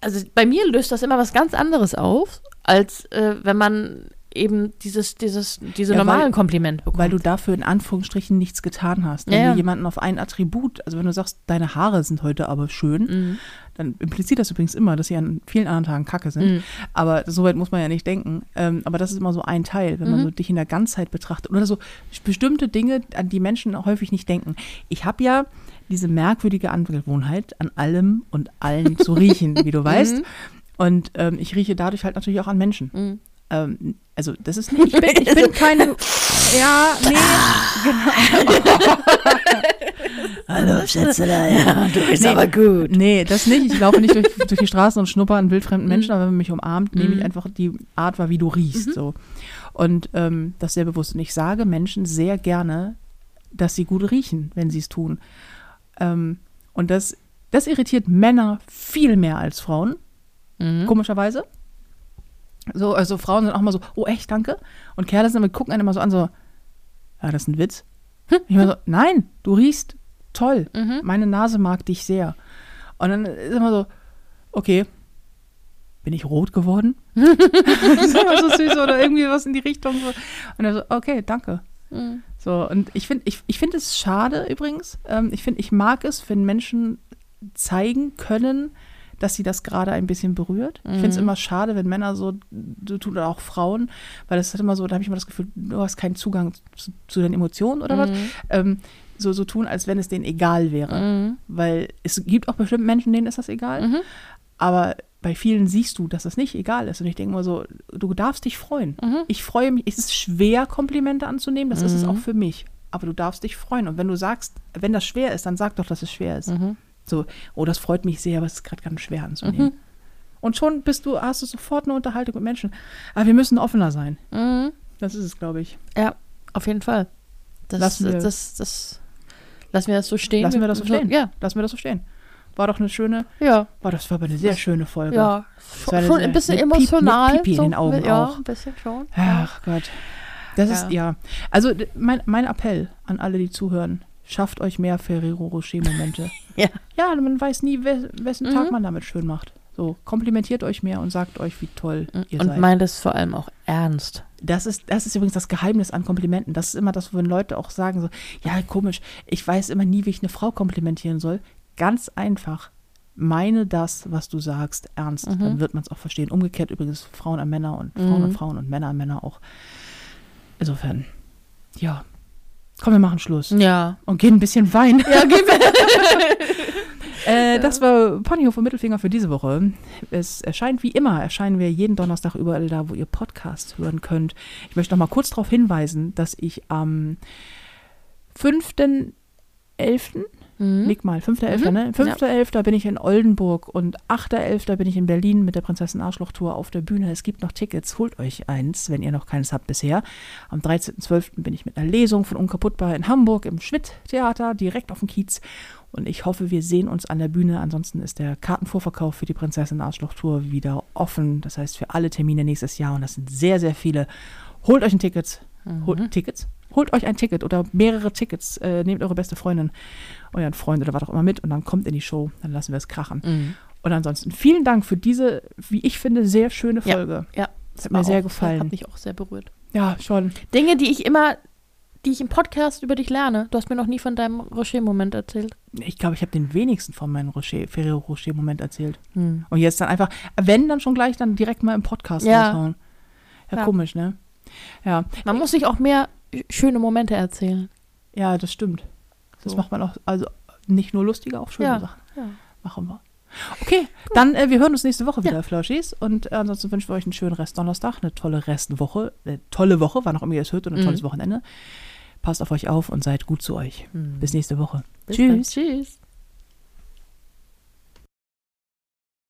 also bei mir löst das immer was ganz anderes auf, als äh, wenn man eben dieses, dieses, diese Ja, weil- normalen Komplimente bekommt. Weil du dafür in Anführungsstrichen nichts getan hast. Wenn Ja, du jemanden auf ein Attribut, also wenn du sagst, deine Haare sind heute aber schön, Mhm. dann impliziert das übrigens immer, dass sie an vielen anderen Tagen kacke sind. Mhm. Aber so weit muss man ja nicht denken. Ähm, aber das ist immer so ein Teil, wenn man Mhm. so dich in der Ganzheit betrachtet. Oder so bestimmte Dinge, an die Menschen häufig nicht denken. Ich habe ja diese merkwürdige Angewohnheit, an allem und allen zu *laughs* riechen, wie du weißt. Mhm. Und ähm, ich rieche dadurch halt natürlich auch an Menschen. Mhm. Ähm, also das ist nicht, ich bin, ich bin keine, *laughs* ja, nee, *laughs* Hallo, Schätzele, *laughs* ja, du bist Nee. aber gut. Nee, das nicht. Ich laufe nicht durch, durch die Straßen und schnupper an wildfremden Menschen, Mhm. aber wenn man mich umarmt, nehme ich Mhm. einfach die Art wahr, wie du riechst. So. Und ähm, das sehr bewusst. Und ich sage Menschen sehr gerne, dass sie gut riechen, wenn sie es tun. Ähm, und das, das irritiert Männer viel mehr als Frauen, Mhm. komischerweise. So, also Frauen sind auch immer so, oh echt, danke. Und Kerle sind damit, gucken einen immer so an, so, ja, das ist ein Witz. Ich immer so, nein, du riechst toll. Mhm. Meine Nase mag dich sehr. Und dann ist immer so, okay, bin ich rot geworden? das *laughs* ist immer so süß oder irgendwie was in die Richtung. So. Und dann so, okay, danke. Mhm. So, und ich finde ich, ich find es schade übrigens. Ähm, ich finde, ich mag es, wenn Menschen zeigen können, dass sie das gerade ein bisschen berührt. Ich finde es Mhm. immer schade, wenn Männer so, so tun oder auch Frauen, weil das ist immer so, da habe ich immer das Gefühl, du hast keinen Zugang zu, zu deinen Emotionen oder was. Mhm. Ähm, so, so tun, als wenn es denen egal wäre. Mhm. Weil es gibt auch bestimmt Menschen, denen ist das egal. Mhm. Aber bei vielen siehst du, dass das nicht egal ist. Und ich denke mal so, du darfst dich freuen. Mhm. Ich freue mich. Es ist schwer, Komplimente anzunehmen. Das ist es Mhm. auch für mich. Aber du darfst dich freuen. Und wenn du sagst, wenn das schwer ist, dann sag doch, dass es schwer ist. So, oh, das freut mich sehr, aber es ist gerade ganz schwer anzunehmen. Mhm. Und schon bist du, hast du sofort eine Unterhaltung mit Menschen. Aber wir müssen offener sein. Mhm. Das ist es, glaube ich. Ja, auf jeden Fall. Das, Lassen wir- das, das, lassen wir das so stehen. Lassen wir das so stehen. Ja, Lassen wir das so stehen. War doch eine schöne, ja, war das war aber eine sehr schöne Folge. ja. Das war Schon eine- ein bisschen mit Piep- emotional. Pipi in den Augen ja, auch. ein bisschen schon. Ach Gott. Das Ja. ist, ja. Also mein, mein Appell an alle, die zuhören, schafft euch mehr Ferrero Rocher-Momente. *laughs* Ja. Ja, man weiß nie, wes- wessen Mhm. Tag man damit schön macht. So, komplimentiert euch mehr und sagt euch, wie toll ihr Und seid. meint es vor allem auch ernst. Das ist, das ist übrigens das Geheimnis an Komplimenten. Das ist immer das, wenn Leute auch sagen so, ja, komisch, ich weiß immer nie, wie ich eine Frau komplimentieren soll. Ganz einfach. Meine das, was du sagst, ernst. Mhm. Dann wird man es auch verstehen. Umgekehrt übrigens Frauen an Männer und Frauen Mhm. an Frauen und Männer an Männer auch. Insofern, ja. Komm, wir machen Schluss. Ja. Und gehen ein bisschen Wein. Ja, gib *laughs* Äh, das war Ponyhof und Mittelfinger für diese Woche. Es erscheint wie immer, erscheinen wir jeden Donnerstag überall da, wo ihr Podcast hören könnt. Ich möchte noch mal kurz darauf hinweisen, dass ich am 5.11. Mhm. Leg mal, 5.11., Mhm. ne? 5.11. bin ich in Oldenburg und 8.11. bin ich in Berlin mit der Prinzessin Arschloch-Tour auf der Bühne. Es gibt noch Tickets, holt euch eins, wenn ihr noch keines habt bisher. Am 13.12. bin ich mit einer Lesung von Unkaputtbar in Hamburg im Schmidt-Theater, direkt auf dem Kiez. Und ich hoffe, wir sehen uns an der Bühne. Ansonsten ist der Kartenvorverkauf für die Prinzessin Arschloch-Tour wieder offen. Das heißt, für alle Termine nächstes Jahr. Und das sind sehr, sehr viele. Holt euch ein Ticket. Holt Tickets? Holt euch ein Ticket oder mehrere Tickets. Äh, nehmt eure beste Freundin, euren Freund oder was auch immer mit und dann kommt in die Show. Dann lassen wir es krachen. Mhm. Und ansonsten vielen Dank für diese, wie ich finde, sehr schöne Ja. Folge. Ja, Das hat mir sehr gefallen. Hat mich auch sehr berührt. Ja, schon. Dinge, die ich immer, die ich im Podcast über dich lerne. Du hast mir noch nie von deinem Rocher-Moment erzählt. Ich glaube, ich habe den wenigsten von meinem Rocher, Ferrero Rocher-Moment erzählt. Hm. Und jetzt dann einfach, wenn dann schon gleich, dann direkt mal im Podcast Ja. raushauen. Ja, Ja. komisch, ne? Ja, Man muss sich auch mehr schöne Momente erzählen. ja, das stimmt. Das So. macht man auch, also nicht nur lustige, auch schöne Ja. Sachen. Ja. Machen wir. Okay, dann äh, wir hören uns nächste Woche Ja. wieder, Flauschis. Und äh, ansonsten wünschen wir euch einen schönen Rest Donnerstag, eine tolle Restwoche, eine tolle Woche, wann auch immer ihr es hört, und ein Mhm. tolles Wochenende. Passt auf euch auf und seid gut zu euch. Mhm. Bis nächste Woche. Bis Tschüss. Dann. Tschüss.